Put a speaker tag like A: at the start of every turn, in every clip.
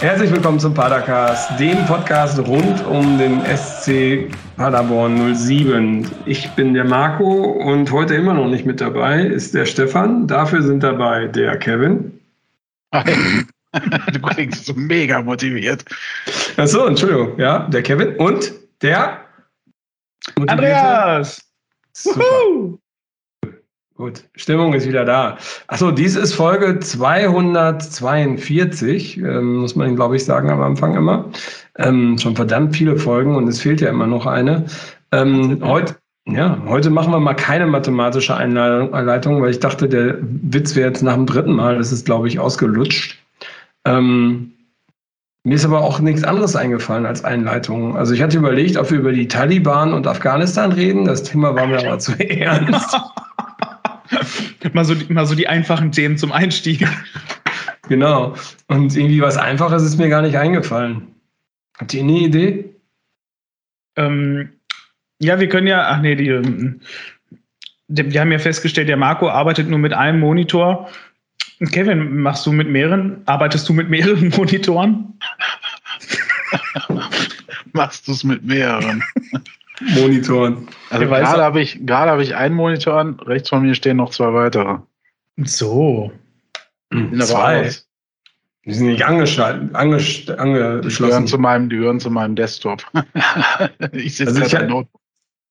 A: Herzlich willkommen zum Padercast, dem Podcast rund um den SC Paderborn 07. Ich bin der Marco und heute immer noch nicht mit dabei ist der Stefan. Dafür sind dabei der Kevin. Hi.
B: Du klingst so mega motiviert.
A: Achso, Entschuldigung. Ja, der Kevin und der Andreas.
B: Super. Gut, Stimmung ist wieder da. Achso, dies ist Folge 242, ähm, muss man, glaube ich, sagen am Anfang immer. Ähm, schon verdammt viele Folgen und es fehlt ja immer noch eine. Ähm, heute, ja, heute machen wir mal keine mathematische Einleitung, weil ich dachte, der Witz wäre jetzt nach dem dritten Mal, das ist, glaube ich, ausgelutscht. Ähm, mir ist aber auch nichts anderes eingefallen als Einleitung. Also ich hatte überlegt, ob wir über die Taliban und Afghanistan reden. Das Thema war mir aber zu ernst
A: mal, so, mal so die einfachen Themen zum Einstieg. Genau. Und irgendwie was Einfaches ist mir gar nicht eingefallen. Habt ihr eine Idee?
B: Ähm, ja, wir können ja, ach nee, die, ähm, die, wir haben ja festgestellt, der Marco arbeitet nur mit einem Monitor. Kevin, machst du mit mehreren? Arbeitest du mit mehreren Monitoren?
A: machst du es mit mehreren?
B: Monitoren.
A: Also gerade habe ich, gerade ich einen Monitor an, rechts von mir stehen noch zwei weitere.
B: So.
A: Hm. Sind zwei. Die sind nicht angeschaltet, angeschlossen. Die gehören zu meinem,
B: gehören zu meinem Desktop.
A: ich sitze also ich, hatte,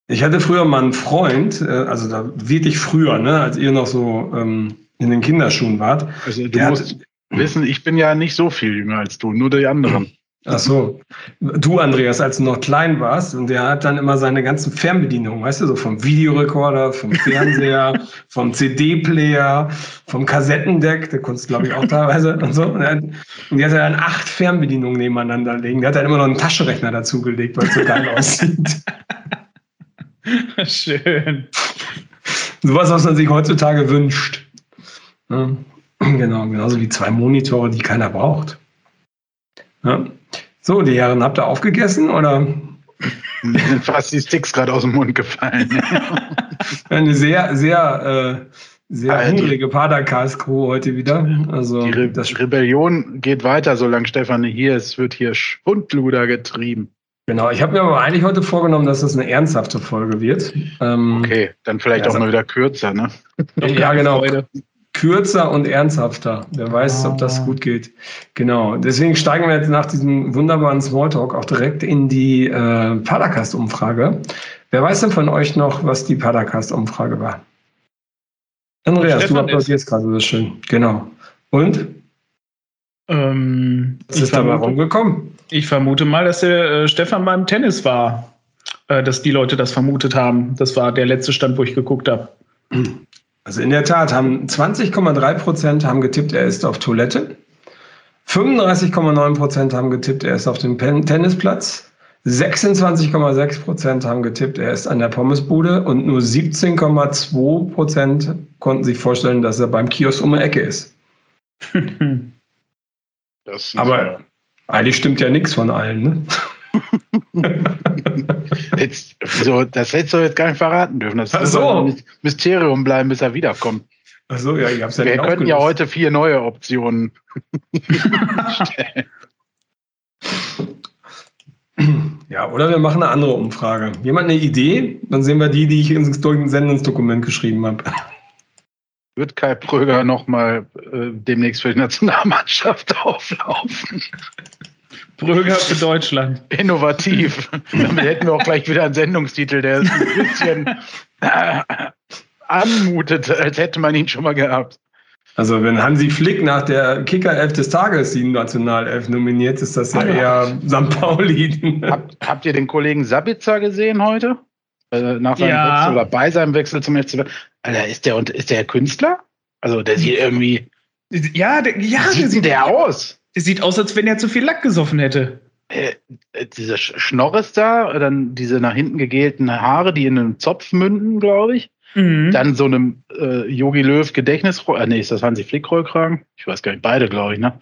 A: ich hatte früher mal einen Freund, äh, also da wirklich früher, ne, als ihr noch so ähm, in den Kinderschuhen wart. Also
B: du musst hat, wissen, ich bin ja nicht so viel jünger als du, nur die anderen.
A: Ach so, du Andreas, als du noch klein warst und der hat dann immer seine ganzen Fernbedienungen, weißt du, so vom Videorekorder, vom Fernseher, vom CD-Player, vom Kassettendeck, der Kunst glaube ich auch teilweise und so. Und, hat, und die hat er dann acht Fernbedienungen nebeneinander liegen. Der hat dann immer noch einen Taschenrechner dazugelegt, weil es so geil aussieht.
B: Schön. Sowas, was man sich heutzutage wünscht.
A: Genau, genauso wie zwei Monitore, die keiner braucht.
B: Ja. So, die Herren, habt ihr aufgegessen oder?
A: fast die Sticks gerade aus dem Mund gefallen.
B: Eine sehr, sehr, äh, sehr Alter. Also, hungrige Paderkas-Crew heute wieder.
A: Also, die Re das Rebellion geht weiter, solange Stefan hier ist. wird hier Schundluder getrieben.
B: Genau, ich habe mir aber eigentlich heute vorgenommen, dass das eine ernsthafte Folge wird. Ähm,
A: okay, dann vielleicht ja, auch mal wieder kürzer, ne?
B: ja, genau
A: kürzer und ernsthafter. Wer weiß, ah. ob das ah. gut geht. Genau. Deswegen steigen wir jetzt nach diesem wunderbaren Smalltalk auch direkt in die äh, Padercast-Umfrage. Wer weiß denn von euch noch, was die Padercast-Umfrage war?
B: Andreas, Stefan du applaudierst gerade so schön. Genau. Und?
A: Ähm, was ist vermute, mal rumgekommen?
B: Ich vermute mal, dass der äh, Stefan beim Tennis war, äh, dass die Leute das vermutet haben. Das war der letzte Stand, wo ich geguckt habe. Hm.
A: Also in der Tat haben 20,3 Prozent haben getippt, er ist auf Toilette. 35,9 Prozent haben getippt, er ist auf dem Tennisplatz. 26,6 Prozent haben getippt, er ist an der Pommesbude und nur 17,2 Prozent konnten sich vorstellen, dass er beim Kiosk um die Ecke ist.
B: ist Aber eigentlich stimmt ja nichts von allen.
A: Ne? Jetzt, so, das hättest du jetzt gar nicht verraten dürfen. Das
B: Ach so. ein Mysterium bleiben, bis er wiederkommt.
A: Ach so, ja, ich hab's ja Wir könnten ja heute vier neue Optionen
B: stellen. Ja, oder wir machen eine andere Umfrage. Jemand eine Idee? Dann sehen wir die, die ich ins Sendungsdokument geschrieben habe.
A: Wird Kai Pröger nochmal äh, demnächst für die Nationalmannschaft auflaufen?
B: Bröger für Deutschland.
A: Innovativ. Damit hätten wir auch gleich wieder einen Sendungstitel, der ein bisschen äh, anmutet, als hätte man ihn schon mal gehabt.
B: Also wenn Hansi Flick nach der Kicker-Elf des Tages die Nationalelf nominiert, ist das ja ah, eher St. Pauli.
A: Hab, habt ihr den Kollegen Sabitzer gesehen heute?
B: Äh, nach
A: seinem
B: ja.
A: Wechsel oder bei seinem Wechsel zum FC Alter, ist der, ist der Künstler? Also der sieht irgendwie... Ja,
B: der,
A: ja,
B: wie sieht der, sieht der aus?
A: Es sieht aus, als wenn er zu viel Lack gesoffen hätte.
B: Äh, äh diese Schnorres da, dann diese nach hinten gegelten Haare, die in einem Zopf münden, glaube ich. Mhm. Dann so einem äh, Yogi Löw Gedächtnisroll, äh, nee, ist das Hansi Flick Rollkragen? Ich weiß gar nicht, beide, glaube ich, ne?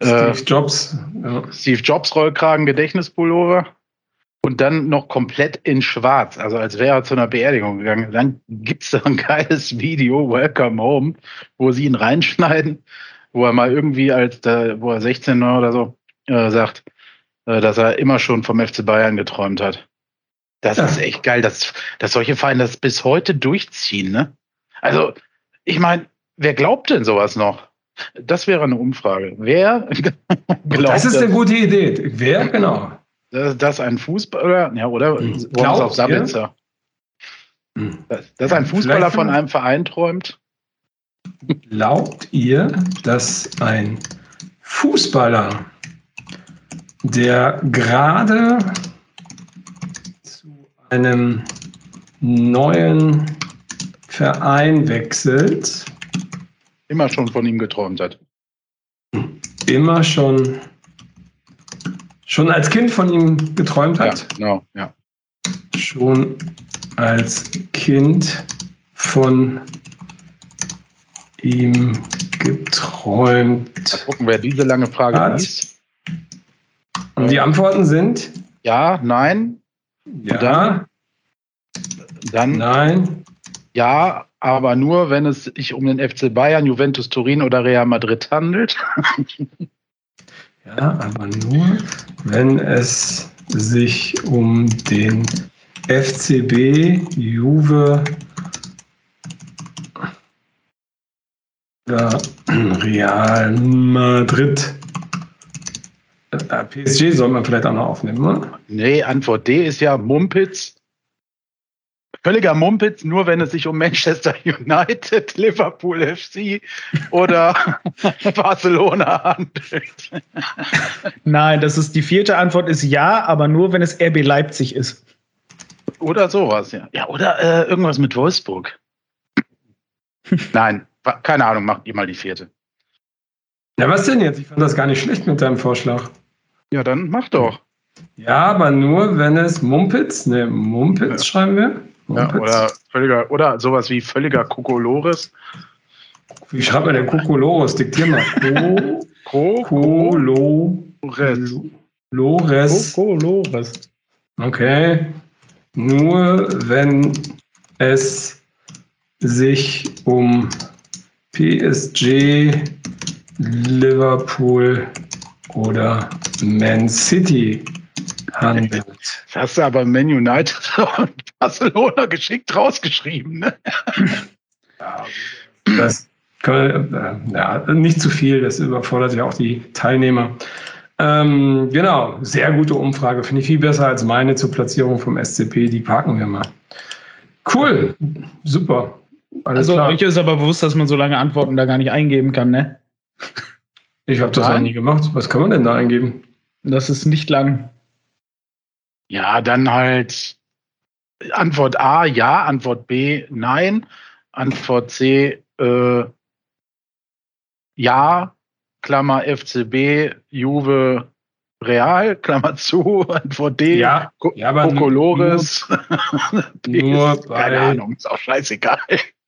A: Äh, Steve äh, Jobs. Ja. Steve
B: Jobs Rollkragen, Gedächtnispullover. Und dann noch komplett in schwarz, also als wäre er zu einer Beerdigung gegangen. Dann gibt es da ein geiles Video, Welcome Home, wo sie ihn reinschneiden wo er mal irgendwie als, äh, wo er 16 war oder so, äh, sagt, äh, dass er immer schon vom FC Bayern geträumt hat. Das ja. ist echt geil, dass, dass solche Vereine das bis heute durchziehen, ne? Also, ich meine, wer glaubt denn sowas noch? Das wäre eine Umfrage. Wer
A: glaubt Das ist eine gute Idee. Wer, genau.
B: Dass, dass ein Fußballer, ja, oder? Hm.
A: Glaubst, auf Sabitzer. Ja? Hm. Dass, dass ein Fußballer von einem Verein träumt.
B: Glaubt ihr, dass ein Fußballer, der gerade zu einem neuen Verein wechselt,
A: immer schon von ihm geträumt hat?
B: Immer schon, schon als Kind von ihm geträumt hat? Ja,
A: genau, ja.
B: Schon als Kind von ihm ihm geträumt.
A: Mal gucken, wer diese lange Frage
B: hat. liest. Und die Antworten sind?
A: Ja, nein.
B: Ja. Dann,
A: dann, Nein.
B: Ja, aber nur, wenn es sich um den FC Bayern, Juventus Turin oder Real Madrid handelt.
A: ja, aber nur, wenn es sich um den FCB, Juve
B: Real Madrid. Äh,
A: PSG soll man vielleicht auch noch aufnehmen,
B: oder? Nee, Antwort D ist ja Mumpitz.
A: Völliger Mumpitz, nur wenn es sich um Manchester United, Liverpool FC oder Barcelona handelt.
B: Nein, das ist die vierte Antwort ist ja, aber nur wenn es RB Leipzig ist.
A: Oder sowas, ja. Ja, oder äh, irgendwas mit Wolfsburg.
B: Nein, keine Ahnung, macht ihr mal die vierte.
A: Na, was denn jetzt? Ich fand das gar nicht schlecht mit deinem Vorschlag.
B: Ja, dann mach doch.
A: Ja, aber nur, wenn es Mumpitz, ne, Mumpitz ja. schreiben wir. Mumpitz.
B: Ja, oder, völliger, oder sowas wie völliger Kokolores.
A: Wie schreibt man denn Kokolores? Diktier mal.
B: Kokolores. Lores.
A: Kokolores. Okay. Nur wenn es sich um PSG, Liverpool oder Man City handelt.
B: Das hast du aber Man United und Barcelona geschickt rausgeschrieben. Ne?
A: Ja, das kann, äh, ja, nicht zu viel, das überfordert ja auch die Teilnehmer. Ähm, genau, sehr gute Umfrage. Finde ich viel besser als meine zur Platzierung vom SCP. Die parken wir mal. Cool, super. Alles also klar.
B: euch ist aber bewusst, dass man so lange Antworten da gar nicht eingeben kann, ne?
A: Ich habe das auch nie gemacht. Was kann man denn da eingeben?
B: Das ist nicht lang.
A: Ja, dann halt Antwort A, ja. Antwort B, nein. Antwort C, äh, ja. Klammer FCB, Juve, Real, Klammer zu, Antwort D, ja, Co ja, Kokolores.
B: Nur, nur, bei, keine Ahnung, ist auch scheißegal.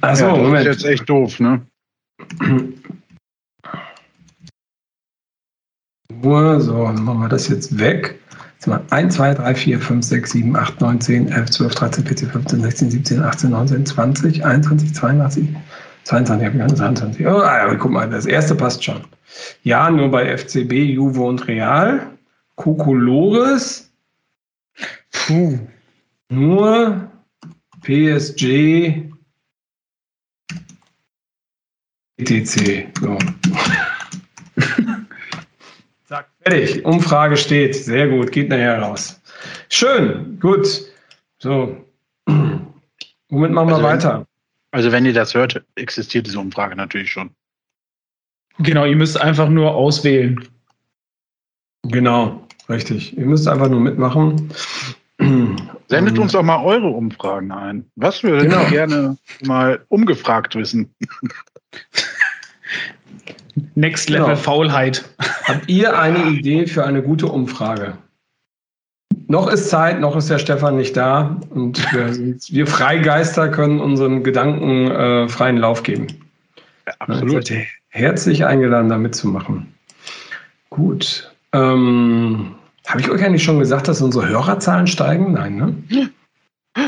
A: Also, ja, das Moment. ist jetzt echt doof, ne?
B: So, dann machen wir das jetzt weg. 1, 2, 3, 4, 5, 6, 7, 8, 9, 10, 11, 12, 13, 14, 15, 16, 17, 18, 19, 20, 21, 22,
A: 22, 23. Oh, ah, ja, guck mal, das erste passt schon.
B: Ja, nur bei FCB, Juve und Real. Kokolores. Puh. Nur PSG, ETC. So. Zack, fertig. Umfrage steht. Sehr gut. Geht nachher raus. Schön. Gut. So. Womit machen wir
A: also
B: weiter?
A: Wenn, also, wenn ihr das hört, existiert diese Umfrage natürlich schon.
B: Genau. Ihr müsst einfach nur auswählen.
A: Genau. Richtig. Ihr müsst einfach nur mitmachen.
B: Sendet uns doch mal eure Umfragen ein. Was wir genau. gerne mal umgefragt wissen.
A: Next Level genau. Faulheit.
B: Habt ihr eine Idee für eine gute Umfrage?
A: Noch ist Zeit, noch ist der Stefan nicht da und wir, wir Freigeister können unseren Gedanken äh, freien Lauf geben.
B: Ja, absolut.
A: Also, herzlich eingeladen, da mitzumachen. Gut. Ähm, Habe ich euch eigentlich schon gesagt, dass unsere Hörerzahlen steigen? Nein, ne?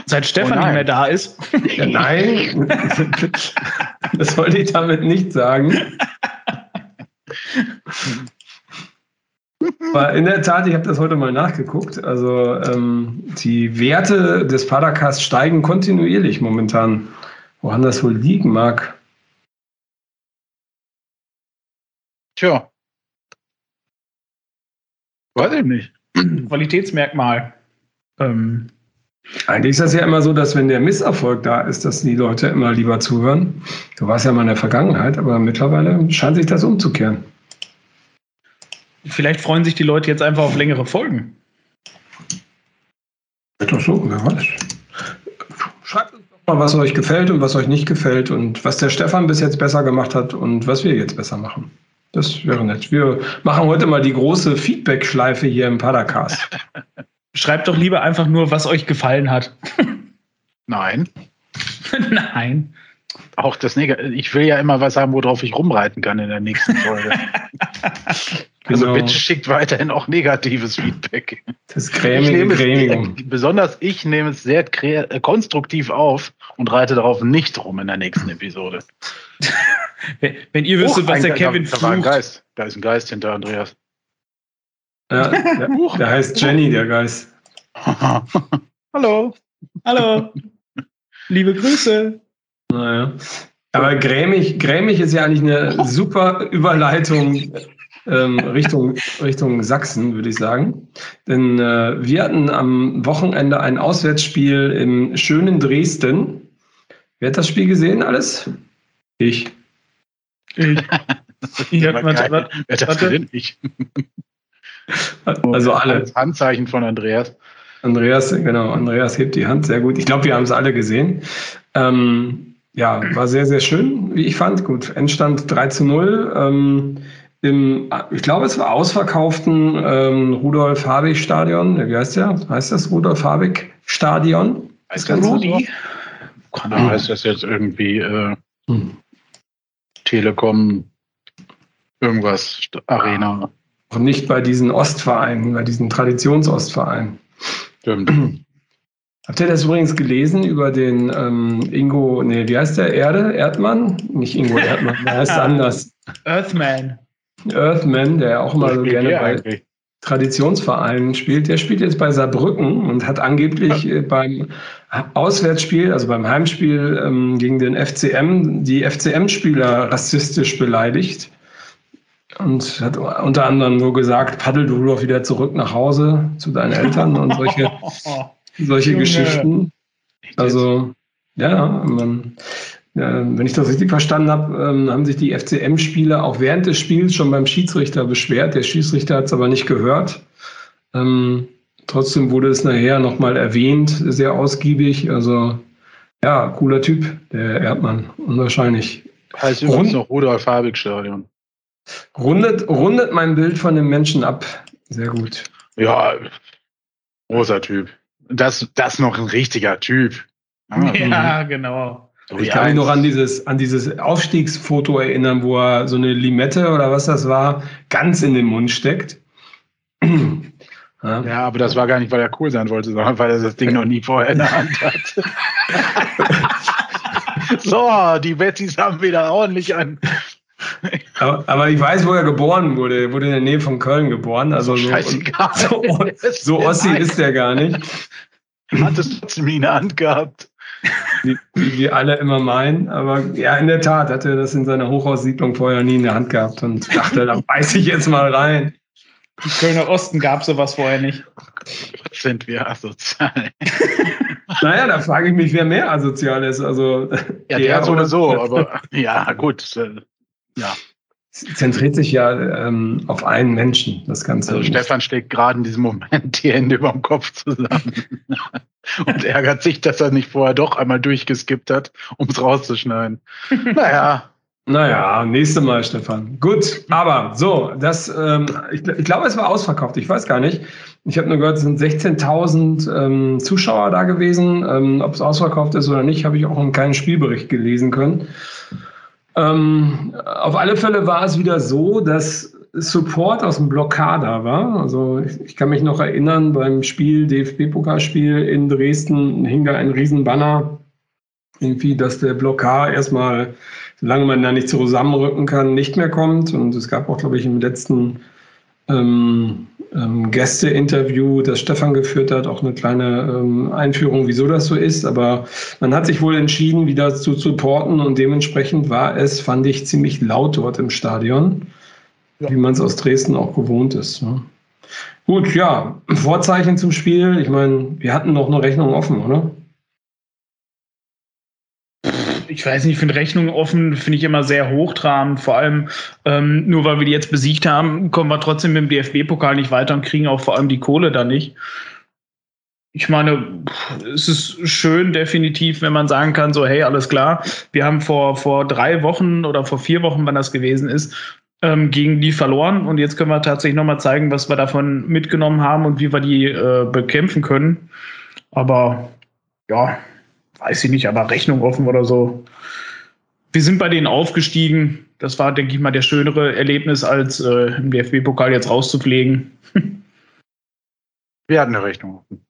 B: Seit Stefan oh nicht mehr da ist.
A: Ja, nein, das wollte ich damit nicht sagen.
B: Aber in der Tat, ich habe das heute mal nachgeguckt. Also ähm, die Werte des Padercasts steigen kontinuierlich momentan. Woran das wohl liegen mag?
A: Tja.
B: Weiß ich nicht. Qualitätsmerkmal.
A: Ähm. Eigentlich ist das ja immer so, dass wenn der Misserfolg da ist, dass die Leute immer lieber zuhören. Du warst ja mal in der Vergangenheit, aber mittlerweile scheint sich das umzukehren.
B: Vielleicht freuen sich die Leute jetzt einfach auf längere Folgen.
A: Doch so, wer weiß. Schreibt uns doch mal, was euch gefällt und was euch nicht gefällt und was der Stefan bis jetzt besser gemacht hat und was wir jetzt besser machen. Das wäre nett. Wir machen heute mal die große Feedback-Schleife hier im Padercast.
B: Schreibt doch lieber einfach nur, was euch gefallen hat.
A: Nein.
B: Nein.
A: Auch das Negative.
B: Ich will ja immer was haben, worauf ich rumreiten kann in der nächsten Folge.
A: also genau. bitte schickt weiterhin auch negatives Feedback.
B: Das cremige Besonders ich nehme es sehr äh, konstruktiv auf und reite darauf nicht rum in der nächsten Episode.
A: wenn, ihr wüsstet, was der Kevin da, da,
B: ein Geist. Da ist ein Geist hinter Andreas.
A: Ja, der, der heißt Jenny, der Geist.
B: Hallo. Hallo. Liebe Grüße.
A: Naja. Aber grämig, grämig ist ja eigentlich eine super Überleitung ähm, Richtung, Richtung Sachsen, würde ich sagen. Denn äh, wir hatten am Wochenende ein Auswärtsspiel im schönen Dresden. Wer hat das Spiel gesehen alles? Ich.
B: Ich. ich hat, warte, warte, Wer hat das gesehen? Ich. also alle. Das Handzeichen von Andreas.
A: Andreas, genau. Andreas hebt die Hand, sehr gut. Ich glaube, wir haben es alle gesehen. Ähm, ja, war sehr, sehr schön, wie ich fand. Gut, Endstand 3 zu 0. Ähm, im, ich glaube, es war ausverkauften ähm, Rudolf-Habig-Stadion. Wie heißt der? Heißt das Rudolf-Habig-Stadion? Heißt
B: das Rudi? Kann er, heißt das jetzt irgendwie äh, hm. Telekom, irgendwas, Arena?
A: Und nicht bei diesen Ostvereinen, bei diesen Traditionsostvereinen.
B: Stimmt. Habt ihr das übrigens gelesen über den ähm, Ingo, nee, wie heißt der? Erde? Erdmann? Nicht Ingo Erdmann, der
A: heißt anders. Earthman. Earthman, der auch immer so gerne bei eigentlich? Traditionsvereinen spielt. Der spielt jetzt bei Saarbrücken und hat angeblich ja. Äh, beim Auswärtsspiel, also beim Heimspiel ähm, gegen den FCM, die FCM-Spieler rassistisch beleidigt. Und hat unter anderem nur gesagt, paddel du doch wieder zurück nach Hause zu deinen Eltern und solche solche Junge. Geschichten. Also, ja, man, äh, wenn ich das richtig verstanden habe, äh, haben sich die FCM-Spieler auch während des Spiels schon beim Schiedsrichter beschwert. Der Schiedsrichter hat es aber nicht gehört. Ähm, trotzdem wurde es nachher nochmal erwähnt, sehr ausgiebig. Also, ja, cooler Typ, der Erdmann, unwahrscheinlich.
B: Heißt übrigens noch Rudolf-Habig-Stadion.
A: Rundet, rundet mein Bild von dem Menschen ab. Sehr gut.
B: Ja, großer Typ das, das noch ein richtiger Typ.
A: Ah, ja, mhm. genau.
B: ich kann mich noch an dieses, an dieses Aufstiegsfoto erinnern, wo er so eine Limette oder was das war, ganz in den Mund steckt.
A: Ja. ja, aber das war gar nicht, weil er cool sein wollte, sondern weil er das Ding noch nie vorher in der Hand hatte.
B: so, die Bettys haben wieder ordentlich an,
A: aber, aber, ich weiß, wo er geboren wurde. Er wurde in der Nähe von Köln geboren. Also
B: so, so,
A: so Ossi ist er gar nicht.
B: Hat es trotzdem ihn angehabt.
A: Wie, wie, wir alle immer meinen. Aber ja, in der Tat hat er das in seiner Hochhaussiedlung vorher nie in der Hand gehabt und dachte, da beiß ich jetzt mal rein.
B: Im Kölner Osten gab es sowas vorher nicht.
A: Was sind wir asozial?
B: naja, da frage ich mich, wer mehr asozial ist. Also,
A: ja, der, der so oder so, aber ja, gut. Äh,
B: ja. Zentriert sich ja ähm, auf einen Menschen, das Ganze.
A: Also Stefan steckt gerade in diesem Moment die Hände über dem Kopf zusammen und ärgert sich, dass er nicht vorher doch einmal durchgeskippt hat, um es rauszuschneiden.
B: Naja, Naja, nächste Mal, Stefan. Gut, aber so, das, ähm, ich, ich, glaube, es war ausverkauft, ich weiß gar nicht. Ich habe nur gehört, es sind 16.000 ähm, Zuschauer da gewesen. Ähm, Ob es ausverkauft ist oder nicht, habe ich auch in keinen Spielbericht gelesen können. Ähm, auf alle Fälle war es wieder so, dass Support aus dem Blockada war. Also ich, ich kann mich noch erinnern, beim Spiel, DFB-Pokalspiel in Dresden hing da ein Riesenbanner, irgendwie, dass der Blockar erstmal, solange man da nicht zusammenrücken kann, nicht mehr kommt. Und es gab auch, glaube ich, im letzten ähm, ähm, Gästeinterview, das Stefan geführt hat, auch eine kleine ähm, Einführung, wieso das so ist. Aber man hat sich wohl entschieden, wieder zu supporten und dementsprechend war es, fand ich, ziemlich laut dort im Stadion, ja. wie man es aus Dresden auch gewohnt ist. Ne?
A: Gut, ja, Vorzeichen zum Spiel. Ich meine, wir hatten noch eine Rechnung offen, oder?
B: ich weiß nicht, ich finde Rechnungen offen, finde ich immer sehr hochtrabend. Vor allem, ähm, nur weil wir die jetzt besiegt haben, kommen wir trotzdem mit dem DFB-Pokal nicht weiter und kriegen auch vor allem die Kohle da nicht. Ich meine, es ist schön, definitiv, wenn man sagen kann, so, hey, alles klar, wir haben vor, vor drei Wochen oder vor vier Wochen, wann das gewesen ist, ähm, gegen die verloren und jetzt können wir tatsächlich nochmal zeigen, was wir davon mitgenommen haben und wie wir die äh, bekämpfen können. Aber ja, weiß ich nicht, aber Rechnung offen oder so. Wir sind bei denen aufgestiegen. Das war, denke ich mal, der schönere Erlebnis, als äh, im DFB-Pokal jetzt rauszufliegen.
A: Wir hatten eine Rechnung
B: offen.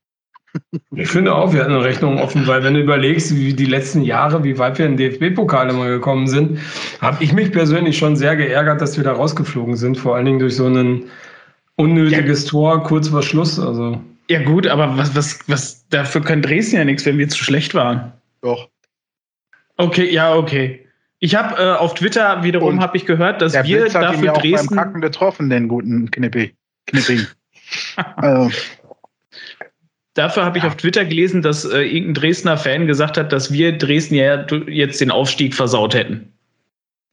B: Ich finde auch, wir hatten eine Rechnung offen, weil wenn du überlegst, wie die letzten Jahre, wie weit wir in den DFB-Pokal immer gekommen sind, habe ich mich persönlich schon sehr geärgert, dass wir da rausgeflogen sind, vor allen Dingen durch so ein unnötiges ja. Tor kurz vor Schluss. Also
A: ja, gut, aber was, was, was, dafür kann Dresden ja nichts, wenn wir zu schlecht waren.
B: Doch.
A: Okay, ja, okay. Ich habe äh, auf Twitter wiederum habe ich gehört, dass wir
B: Blitz hat dafür ihn ja auch Dresden beim Kacken getroffen, den guten Knippi.
A: Knipping. also. Dafür habe ich auf Twitter gelesen, dass äh, irgendein Dresdner Fan gesagt hat, dass wir Dresden ja jetzt den Aufstieg versaut hätten.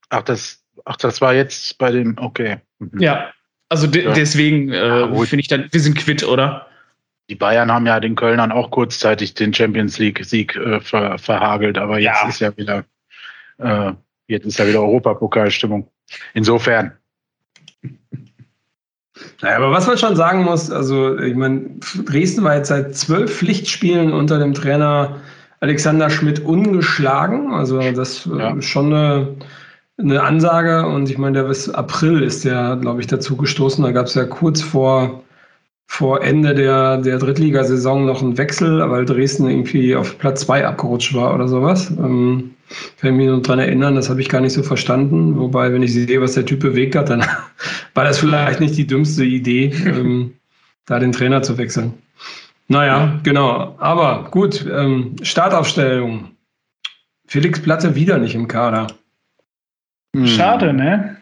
B: Ach, das, ach, das war jetzt bei dem, okay. Mhm.
A: Ja, also de ja. deswegen äh, ja, finde ich dann, wir sind quitt, oder?
B: Die Bayern haben ja den Kölnern auch kurzzeitig den Champions League-Sieg äh, ver verhagelt, aber jetzt ja. ist ja wieder äh, jetzt ist ja wieder Europapokalstimmung. Insofern.
A: Naja, aber was man schon sagen muss, also ich meine, Dresden war jetzt seit zwölf Pflichtspielen unter dem Trainer Alexander Schmidt ungeschlagen. Also das äh, ja. ist schon eine, eine, Ansage. Und ich meine, der bis April ist ja, glaube ich, dazu gestoßen. Da gab es ja kurz vor vor Ende der, der Drittligasaison noch einen Wechsel, weil Dresden irgendwie auf Platz 2 abgerutscht war oder sowas. Ähm, kann ich mich nur daran erinnern, das habe ich gar nicht so verstanden. Wobei, wenn ich sehe, was der Typ bewegt hat, dann war das vielleicht nicht die dümmste Idee, ähm, da den Trainer zu wechseln. Naja, genau. Aber gut, ähm, Startaufstellung. Felix Platte wieder nicht im Kader.
B: Hm. Schade, ne?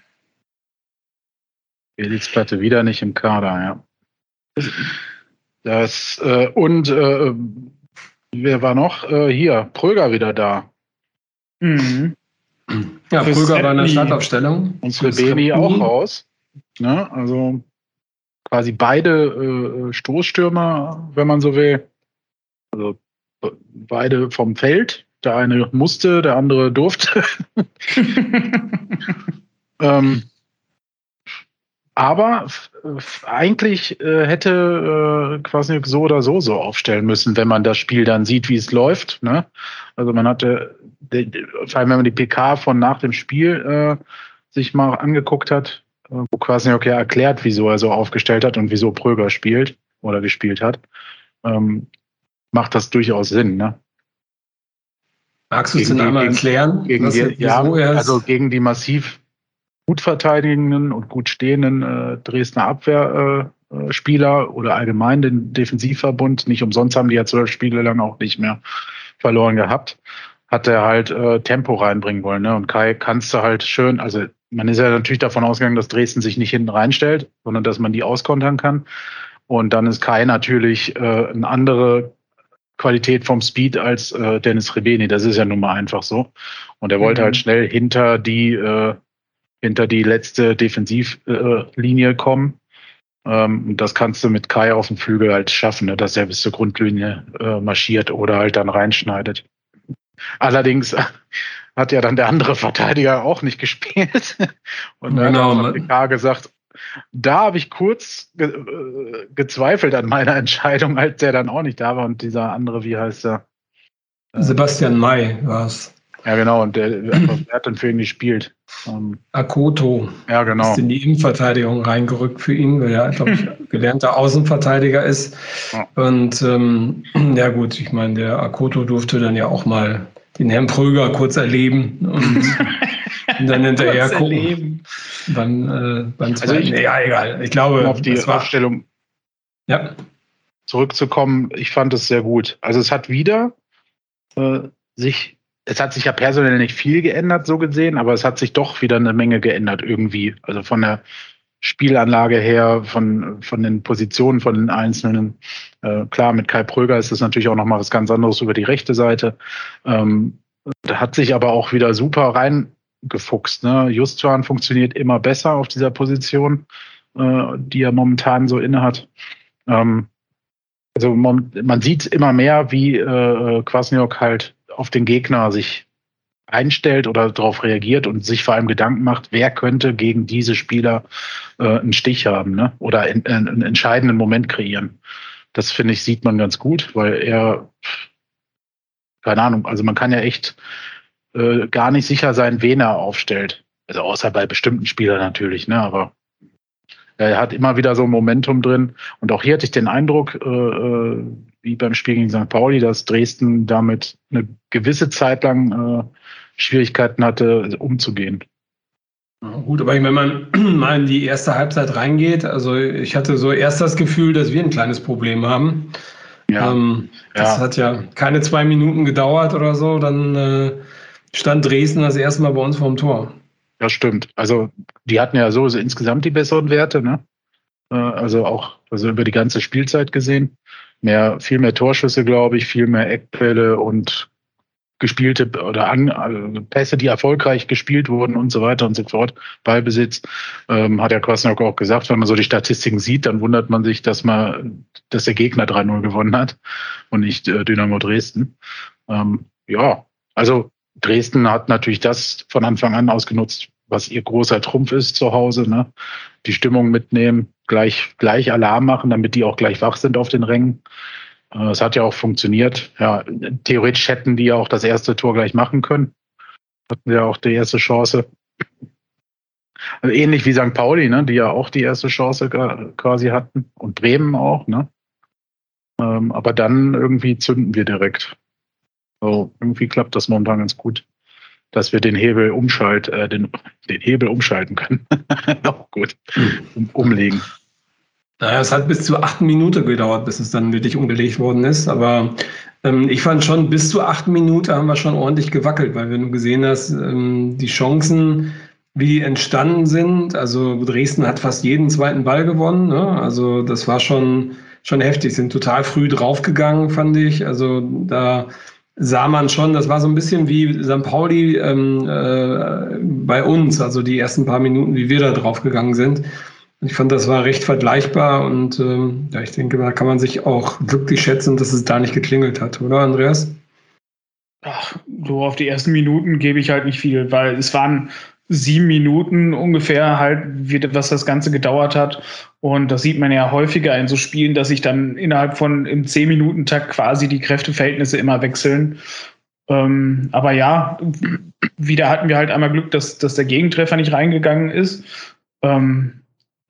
A: Felix Platte wieder nicht im Kader, ja. Das, äh, und äh, wer war noch? Äh, hier, Pröger wieder da.
B: Mhm. Ja, Chris Pröger war in der Startaufstellung.
A: Unsere Baby auch raus. Ne? Also quasi beide äh, Stoßstürmer, wenn man so will. Also beide vom Feld. Der eine musste, der andere durfte. ähm, aber eigentlich äh, hätte äh, Quasi so oder so so aufstellen müssen, wenn man das Spiel dann sieht, wie es läuft. Ne? Also man hatte, vor allem wenn man die PK von nach dem Spiel äh, sich mal angeguckt hat, äh, wo Quasniok ja erklärt, wieso er so aufgestellt hat und wieso Pröger spielt oder gespielt hat, ähm, macht das durchaus Sinn. Ne?
B: Magst du es denn einmal erklären?
A: Gegen die, ja, also gegen die massiv gut verteidigenden und gut stehenden äh, Dresdner Abwehrspieler äh, äh, oder allgemein den Defensivverbund. Nicht umsonst haben die ja zwölf Spiele lang auch nicht mehr verloren gehabt. Hat er halt äh, Tempo reinbringen wollen. Ne? Und Kai kannst du halt schön, also man ist ja natürlich davon ausgegangen, dass Dresden sich nicht hinten reinstellt, sondern dass man die auskontern kann. Und dann ist Kai natürlich äh, eine andere Qualität vom Speed als äh, Dennis Rebeni. Das ist ja nun mal einfach so. Und er wollte mhm. halt schnell hinter die äh, hinter die letzte Defensivlinie kommen. Ähm, das kannst du mit Kai auf dem Flügel halt schaffen, ne, dass er bis zur Grundlinie äh, marschiert oder halt dann reinschneidet. Allerdings hat ja dann der andere Verteidiger auch nicht gespielt. Und dann genau, hat ne? K. gesagt, da habe ich kurz ge äh, gezweifelt an meiner Entscheidung, als der dann auch nicht da war und dieser andere, wie heißt er? Sebastian äh, May war es.
B: Ja, genau, und der, wer hat denn für ihn gespielt?
A: Ähm, Akoto.
B: Ja, genau. Ist in
A: die Innenverteidigung reingerückt für ihn, weil er, glaube ich, gelernter Außenverteidiger ist. Ja. Und ähm, ja gut, ich meine, der Akoto durfte dann ja auch mal den Herrn Pröger kurz erleben und, und dann hinterher gucken. Erleben.
B: Dann, äh, beim also ich, ja, egal. Ich glaube, auf die Aufstellung
A: ja.
B: zurückzukommen, ich fand es sehr gut. Also es hat wieder äh, sich es hat sich ja personell nicht viel geändert, so gesehen, aber es hat sich doch wieder eine Menge geändert irgendwie. Also von der Spielanlage her, von, von den Positionen von den Einzelnen. Äh, klar, mit Kai Pröger ist es natürlich auch nochmal was ganz anderes über die rechte Seite. Ähm, hat sich aber auch wieder super reingefuchst. Ne? Justwan funktioniert immer besser auf dieser Position, äh, die er momentan so innehat. Ähm, also man, man, sieht immer mehr, wie äh, Kwasniok halt auf den Gegner sich einstellt oder darauf reagiert und sich vor allem Gedanken macht, wer könnte gegen diese Spieler äh, einen Stich haben ne? oder in, in, einen entscheidenden Moment kreieren. Das finde ich, sieht man ganz gut, weil er, keine Ahnung, also man kann ja echt äh, gar nicht sicher sein, wen er aufstellt. Also außer bei bestimmten Spielern natürlich, ne? aber er hat immer wieder so ein Momentum drin. Und auch hier hatte ich den Eindruck, äh, äh wie beim Spiel gegen St. Pauli, dass Dresden damit eine gewisse Zeit lang äh, Schwierigkeiten hatte, umzugehen.
A: gut, aber wenn man mal in die erste Halbzeit reingeht, also ich hatte so erst das Gefühl, dass wir ein kleines Problem haben. Ja. Ähm, das ja. hat ja keine zwei Minuten gedauert oder so, dann äh, stand Dresden das erste Mal bei uns vorm Tor.
B: Ja, stimmt. Also die hatten ja so, so insgesamt die besseren Werte, ne? Äh, also auch also über die ganze Spielzeit gesehen mehr, viel mehr Torschüsse, glaube ich, viel mehr Eckbälle und gespielte oder an, also Pässe, die erfolgreich gespielt wurden und so weiter und so fort. Ballbesitz, ähm, hat ja Kwasniok auch gesagt, wenn man so die Statistiken sieht, dann wundert man sich, dass man, dass der Gegner 3-0 gewonnen hat und nicht äh, Dynamo Dresden. Ähm, ja, also Dresden hat natürlich das von Anfang an ausgenutzt, was ihr großer Trumpf ist zu Hause, ne? Die Stimmung mitnehmen, gleich, gleich Alarm machen, damit die auch gleich wach sind auf den Rängen. Äh, es hat ja auch funktioniert. Ja, theoretisch hätten die ja auch das erste Tor gleich machen können. Hatten ja auch die erste Chance. Also ähnlich wie St. Pauli, ne, die ja auch die erste Chance quasi hatten. Und Bremen auch, ne? Ähm, aber dann irgendwie zünden wir direkt. So, irgendwie klappt das momentan ganz gut dass wir den Hebel umschalt, äh, den, den Hebel umschalten können.
A: Auch gut. Um, umlegen.
B: Naja, es hat bis zur achten Minute gedauert, bis es dann wirklich umgelegt worden ist. Aber ähm, ich fand schon, bis zur achten Minute haben wir schon ordentlich gewackelt, weil wenn du gesehen hast, ähm, die Chancen, wie die entstanden sind. Also Dresden hat fast jeden zweiten Ball gewonnen. Ne? Also das war schon, schon heftig. Sind total früh draufgegangen, fand ich. Also da sah man schon, das war so ein bisschen wie St. Pauli ähm, äh, bei uns, also die ersten paar Minuten, wie wir da drauf gegangen sind. Ich fand, das war recht vergleichbar und ähm, ja, ich denke, da kann man sich auch wirklich schätzen, dass es da nicht geklingelt hat, oder Andreas?
A: Ach, so auf die ersten Minuten gebe ich halt nicht viel, weil es waren sieben Minuten ungefähr halt, wie, was das Ganze gedauert hat. Und das sieht man ja häufiger in so Spielen, dass sich dann innerhalb von im zehn Minuten Takt quasi die Kräfteverhältnisse immer wechseln. Ähm, aber ja, wieder hatten wir halt einmal Glück, dass, dass der Gegentreffer nicht reingegangen ist. Ähm,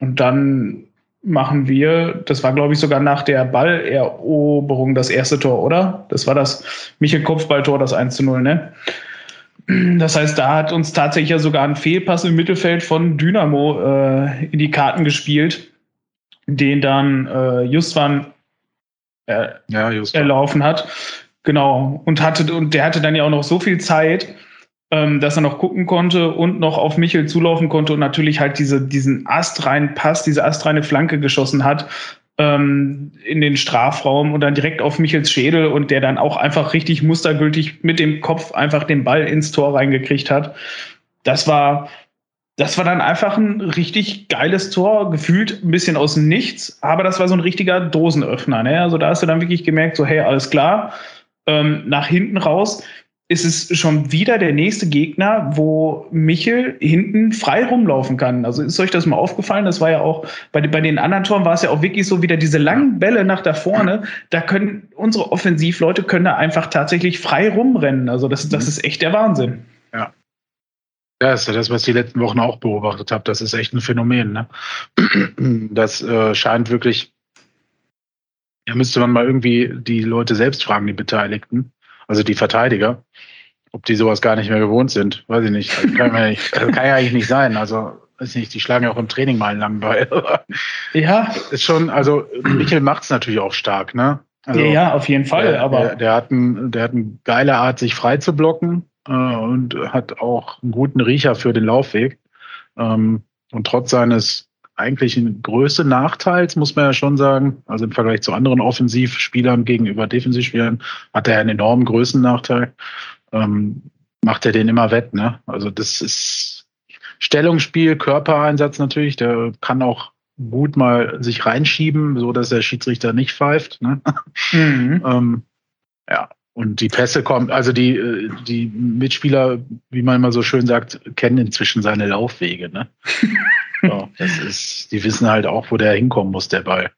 A: und dann machen wir, das war glaube ich sogar nach der Balleroberung das erste Tor, oder? Das war das Michel-Kopfballtor, das 1 zu 0, ne? Das heißt, da hat uns tatsächlich ja sogar ein Fehlpass im Mittelfeld von Dynamo äh, in die Karten gespielt, den dann äh, Justwan äh, ja, Justwan. erlaufen hat. Genau. Und hatte, und der hatte dann ja auch noch so viel Zeit, ähm, dass er noch gucken konnte und noch auf Michel zulaufen konnte und natürlich halt diese, diesen astreinen Pass, diese astreine Flanke geschossen hat, ähm, in den Strafraum und dann direkt auf Michels Schädel und der dann auch einfach richtig mustergültig mit dem Kopf einfach den Ball ins Tor reingekriegt hat. Das war, das war dann einfach ein richtig geiles Tor, gefühlt ein bisschen aus dem Nichts, aber das war so ein richtiger Dosenöffner. Ne? Also da hast du dann wirklich gemerkt, so hey, alles klar, ähm, nach hinten raus ist es schon wieder der nächste Gegner, wo Michel hinten frei rumlaufen kann. Also ist euch das mal aufgefallen? Das war ja auch bei, bei den anderen Toren war es ja auch wirklich so wieder diese langen Bälle nach da vorne. Da können unsere Offensivleute können da einfach tatsächlich frei rumrennen. Also das, das ist echt der Wahnsinn.
B: Ja. Ja,
A: ist
B: ja das, was ich die letzten Wochen auch beobachtet habe. Das ist echt ein Phänomen. Ne? Das äh, scheint wirklich.
A: Da ja, müsste man mal irgendwie die Leute selbst fragen, die Beteiligten, also die Verteidiger, ob die sowas gar nicht mehr gewohnt sind. Weiß ich nicht.
B: Also kann, ja nicht, also kann ja eigentlich nicht sein. Also weiß ich nicht, die schlagen ja auch im Training mal einen langen Ball.
A: ja. Ist schon, also Michel macht es natürlich auch stark, ne? Also,
B: ja, ja, auf jeden Fall. Der, aber der,
A: der, hat ein, der hat eine geile Art, sich frei zu blocken äh, und hat auch einen guten Riecher für den Laufweg. Ähm, und trotz seines eigentlichen größten Nachteils, muss man ja schon sagen, also im Vergleich zu anderen Offensivspielern gegenüber Defensivspielern, hat er einen enormen Größennachteil ähm, macht er den immer wett. Ne? Also das ist Stellungsspiel, Körpereinsatz natürlich. Der kann auch gut mal sich reinschieben, so dass der Schiedsrichter nicht pfeift. Ne? Mhm. ähm, ja, und die Pässe kommen, also die, äh, die Mitspieler, wie man immer so schön sagt, kennen inzwischen seine Laufwege. Ne? so, das ist, die wissen halt auch, wo der hinkommen muss, der Ball.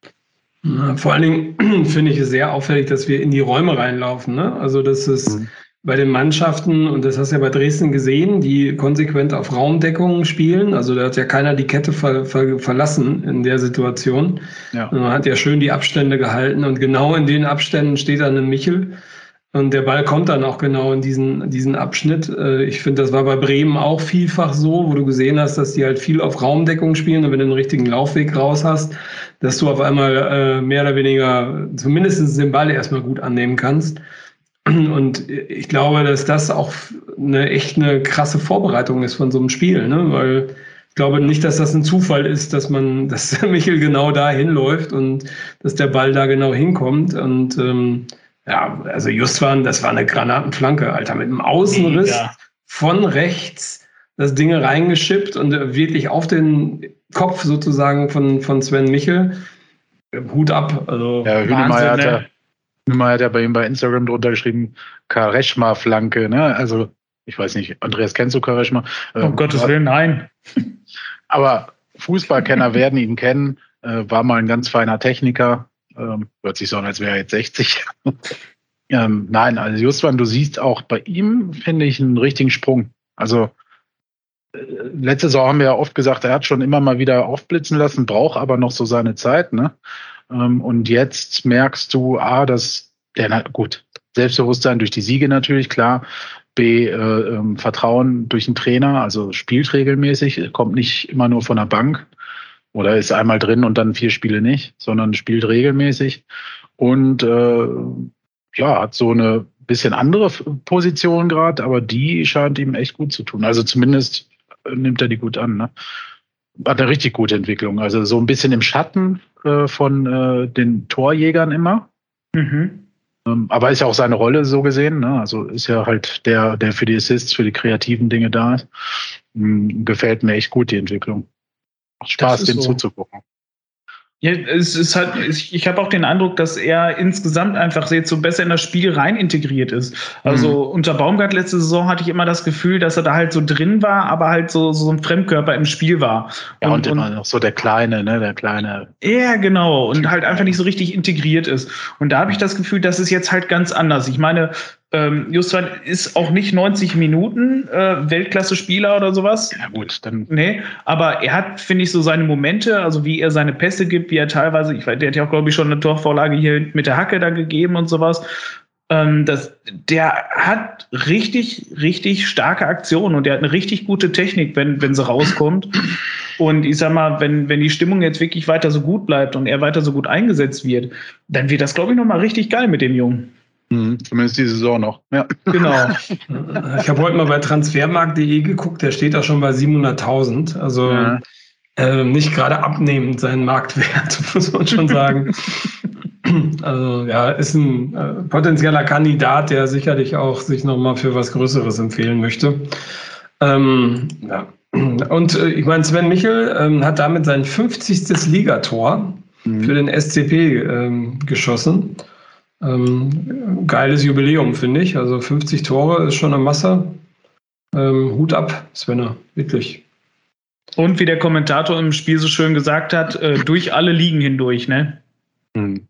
B: Vor allen Dingen finde ich es sehr auffällig, dass wir in die Räume reinlaufen. Ne? Also, das ist. Mhm bei den Mannschaften, und das hast du ja bei Dresden gesehen, die konsequent auf Raumdeckungen spielen. Also da hat ja keiner die Kette ver, ver, verlassen in der Situation. Ja. man hat ja schön die Abstände gehalten und genau in den Abständen steht dann ein Michel. Und der Ball kommt dann auch genau in diesen, diesen Abschnitt. Äh, ich finde, das war bei Bremen auch vielfach so, wo du gesehen hast, dass die halt viel auf Raumdeckung spielen und wenn du den richtigen Laufweg raus hast, dass du auf einmal äh, mehr oder weniger zumindest den Ball erstmal gut annehmen kannst. Und ich glaube, dass das auch eine echt eine krasse Vorbereitung ist von so einem Spiel, ne? weil ich glaube nicht, dass das ein Zufall ist, dass man, dass Michel genau da hinläuft und dass der Ball da genau hinkommt. Und ähm, ja, also Justwan, das war eine Granatenflanke, Alter, mit einem Außenriss Mega. von rechts das Ding reingeschippt und wirklich auf den Kopf sozusagen von, von Sven Michel. Hut ab. Also
A: ja, Hühnemeier hat, Nimmer hat er bei ihm bei Instagram drunter geschrieben, Kareshma-Flanke, ne? Also, ich weiß nicht, Andreas, kennst du Kareshma?
B: Um ähm, Gottes Willen, nein.
A: Aber Fußballkenner werden ihn kennen, äh, war mal ein ganz feiner Techniker, ähm, hört sich so an, als wäre er jetzt 60.
B: ähm, nein, also Justwan, du siehst auch bei ihm, finde ich, einen richtigen Sprung. Also, äh, letzte Saison haben wir ja oft gesagt, er hat schon immer mal wieder aufblitzen lassen, braucht aber noch so seine Zeit. Ne? Ähm, und jetzt merkst du, A, dass der, na, gut, Selbstbewusstsein durch die Siege natürlich, klar. B, äh, äh, Vertrauen durch den Trainer, also spielt regelmäßig, kommt nicht immer nur von der Bank oder ist einmal drin und dann vier Spiele nicht, sondern spielt regelmäßig und äh, ja, hat so eine bisschen andere Position gerade, aber die scheint ihm echt gut zu tun. Also zumindest äh, nimmt er die gut an. Ne? hat eine richtig gute Entwicklung. Also so ein bisschen im Schatten äh, von äh, den Torjägern immer. Mhm. Ähm, aber ist ja auch seine Rolle so gesehen. Ne? Also ist ja halt der, der für die Assists, für die kreativen Dinge da ist. Ähm, gefällt mir echt gut die Entwicklung. Macht Spaß, den so. zuzugucken.
A: Ja, es ist halt, ich ich habe auch den Eindruck, dass er insgesamt einfach jetzt so besser in das Spiel rein integriert ist. Also mhm. unter Baumgart letzte Saison hatte ich immer das Gefühl, dass er da halt so drin war, aber halt so, so ein Fremdkörper im Spiel war.
B: Ja, und, und immer noch so der Kleine, ne, der Kleine.
A: Ja, genau. Und halt einfach nicht so richtig integriert ist. Und da habe ich das Gefühl, das ist jetzt halt ganz anders. Ich meine, ähm, Justran ist auch nicht 90 Minuten äh, Weltklasse-Spieler oder sowas.
B: Ja, gut, dann. Nee,
A: aber er hat, finde ich, so seine Momente, also wie er seine Pässe gibt, wie er teilweise, ich weiß, der hat ja auch, glaube ich, schon eine Torvorlage hier mit der Hacke da gegeben und sowas. Ähm, das, der hat richtig, richtig starke Aktionen und der hat eine richtig gute Technik, wenn, wenn sie rauskommt. Und ich sag mal, wenn, wenn die Stimmung jetzt wirklich weiter so gut bleibt und er weiter so gut eingesetzt wird, dann wird das, glaube ich, nochmal richtig geil mit dem Jungen.
B: Mhm. zumindest die Saison noch. Ja. Genau.
A: Ich habe heute mal bei transfermarkt.de geguckt, der steht da schon bei 700.000. Also ja. äh, nicht gerade abnehmend sein Marktwert, muss man schon sagen. also ja, ist ein äh, potenzieller Kandidat, der sicherlich auch sich nochmal für was Größeres empfehlen möchte. Ähm, ja. Und äh, ich meine, Sven Michel ähm, hat damit sein 50. Ligator mhm. für den SCP ähm, geschossen ähm, geiles Jubiläum, finde ich. Also 50 Tore ist schon eine Masse. Ähm, Hut ab, Svenne, wirklich.
B: Und wie der Kommentator im Spiel so schön gesagt hat, äh, durch alle Ligen hindurch, ne?
A: Hm.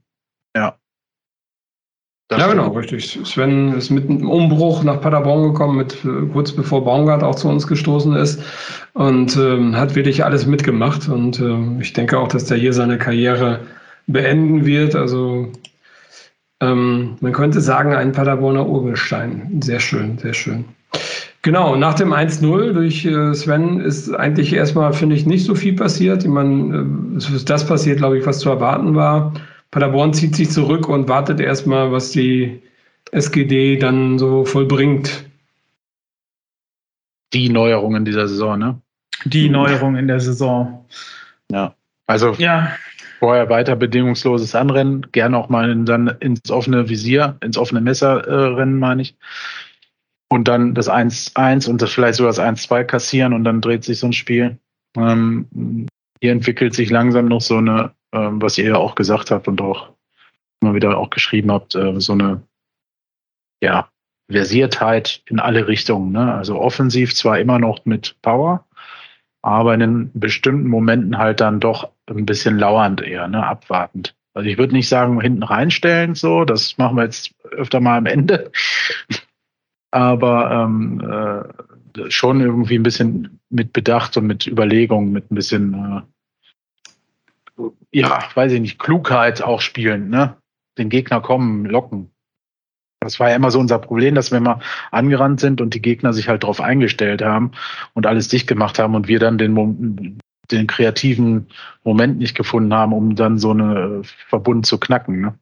A: Ja.
B: Das ja, genau, richtig. Sven ist mit einem Umbruch nach Paderborn gekommen, mit, äh, kurz bevor Baumgart auch zu uns gestoßen ist und ähm, hat wirklich alles mitgemacht. Und äh, ich denke auch, dass der hier seine Karriere beenden wird. Also ähm, man könnte sagen, ein Paderborner Urgestein. Sehr schön, sehr schön. Genau, nach dem 1-0 durch äh, Sven ist eigentlich erstmal, finde ich, nicht so viel passiert. Ich meine, äh, das passiert, glaube ich, was zu erwarten war. Paderborn zieht sich zurück und wartet erstmal, was die SGD dann so vollbringt.
A: Die Neuerung in dieser Saison, ne?
B: Die Neuerung in der Saison.
A: Ja, also ja vorher weiter bedingungsloses Anrennen, gerne auch mal in, dann ins offene Visier, ins offene Messer äh, rennen, meine ich. Und dann das 1-1 und das vielleicht sogar das 1-2 kassieren und dann dreht sich so ein Spiel. Ähm, hier entwickelt sich langsam noch so eine, ähm, was ihr ja auch gesagt habt und auch immer wieder auch geschrieben habt, äh, so eine, ja, Versiertheit in alle Richtungen. Ne? Also offensiv zwar immer noch mit Power, aber in bestimmten Momenten halt dann doch ein bisschen lauernd eher, ne, abwartend. Also ich würde nicht sagen, hinten reinstellen, so, das machen wir jetzt öfter mal am Ende. Aber ähm, äh, schon irgendwie ein bisschen mit Bedacht und mit Überlegung, mit ein bisschen, äh, ja, weiß ich nicht, Klugheit auch spielen, ne? Den Gegner kommen, locken. Das war ja immer so unser Problem, dass wir immer angerannt sind und die Gegner sich halt drauf eingestellt haben und alles dicht gemacht haben und wir dann den, den kreativen Moment nicht gefunden haben, um dann so einen äh, Verbund zu knacken. Ne?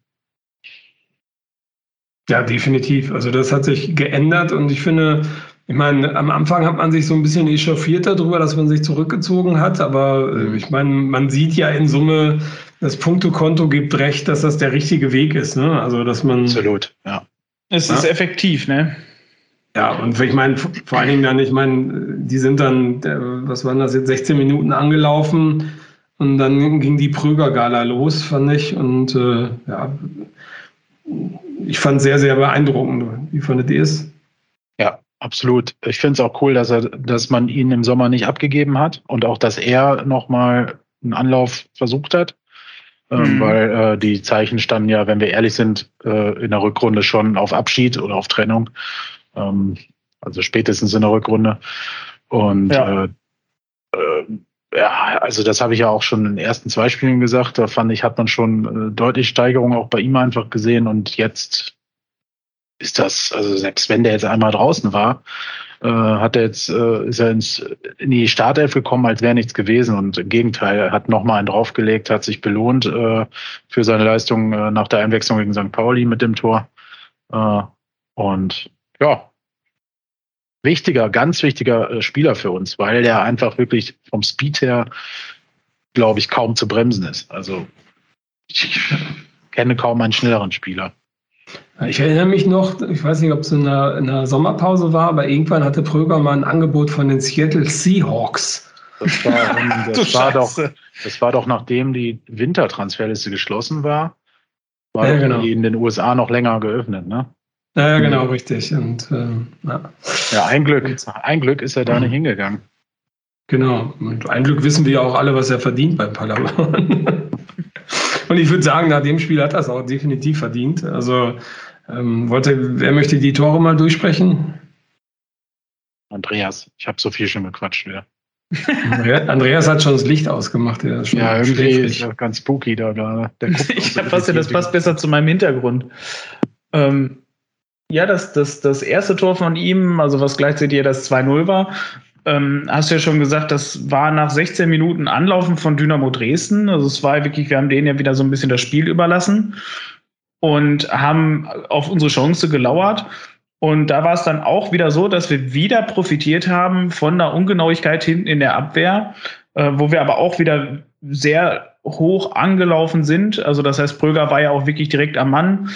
B: Ja, definitiv. Also das hat sich geändert und ich finde, ich meine, am Anfang hat man sich so ein bisschen echauffiert darüber, dass man sich zurückgezogen hat, aber äh, ich meine, man sieht ja in Summe, das Punktekonto gibt recht, dass das der richtige Weg ist. Ne? Also, dass man.
A: Absolut, ja.
B: Es ja? ist effektiv, ne? Ja, und ich meine, vor allen Dingen dann, ich meine, die sind dann, äh, was waren das jetzt, 16 Minuten angelaufen und dann ging die Pröger-Gala los, fand ich. Und äh, ja, ich fand sehr, sehr beeindruckend. Wie fandet ihr es?
A: Ja, absolut. Ich finde es auch cool, dass er, dass man ihn im Sommer nicht abgegeben hat und auch, dass er nochmal einen Anlauf versucht hat. Ähm, mhm. weil äh, die Zeichen standen ja, wenn wir ehrlich sind, äh, in der Rückrunde schon auf Abschied oder auf Trennung ähm, also spätestens in der Rückrunde. Und ja. Äh, äh, ja, also das habe ich ja auch schon in den ersten zwei Spielen gesagt. Da fand ich, hat man schon äh, deutlich Steigerung auch bei ihm einfach gesehen. Und jetzt ist das, also selbst wenn der jetzt einmal draußen war, äh, hat er jetzt, äh, ist er ins, in die Startelf gekommen, als wäre nichts gewesen. Und im Gegenteil, er hat nochmal einen draufgelegt, hat sich belohnt äh, für seine Leistung äh, nach der Einwechslung gegen St. Pauli mit dem Tor. Äh, und ja, wichtiger, ganz wichtiger äh, Spieler für uns, weil der einfach wirklich vom Speed her, glaube ich, kaum zu bremsen ist. Also ich kenne kaum einen schnelleren Spieler.
B: Ich erinnere mich noch, ich weiß nicht, ob es in einer, in einer Sommerpause war, aber irgendwann hatte Pröger mal ein Angebot von den Seattle Seahawks.
A: Das war, das war doch, das war doch, nachdem die Wintertransferliste geschlossen war, war ja, genau. die in den USA noch länger geöffnet, ne?
B: Ja, genau, richtig. Und, äh,
A: ja.
B: ja.
A: ein Glück. Ein Glück ist er da nicht hingegangen.
B: Genau. Und ein Glück wissen wir ja auch alle, was er verdient bei Paderborn. Und ich würde sagen, nach dem Spiel hat er es auch definitiv verdient. Also, ähm, wollte, wer möchte die Tore mal durchsprechen?
A: Andreas, ich habe so viel schon gequatscht wieder.
B: Andreas hat schon das Licht ausgemacht. ja,
A: irgendwie ist ganz spooky da. da.
B: ich habe fast das passt besser zu meinem Hintergrund. Ähm, ja, das, das, das erste Tor von ihm, also was gleichzeitig ja das 2-0 war, ähm, hast du ja schon gesagt, das war nach 16 Minuten Anlaufen von Dynamo Dresden. Also es war wirklich, wir haben denen ja wieder so ein bisschen das Spiel überlassen und haben auf unsere Chance gelauert. Und da war es dann auch wieder so, dass wir wieder profitiert haben von der Ungenauigkeit hinten in der Abwehr, äh, wo wir aber auch wieder sehr hoch angelaufen sind. Also das heißt, Pröger war ja auch wirklich direkt am Mann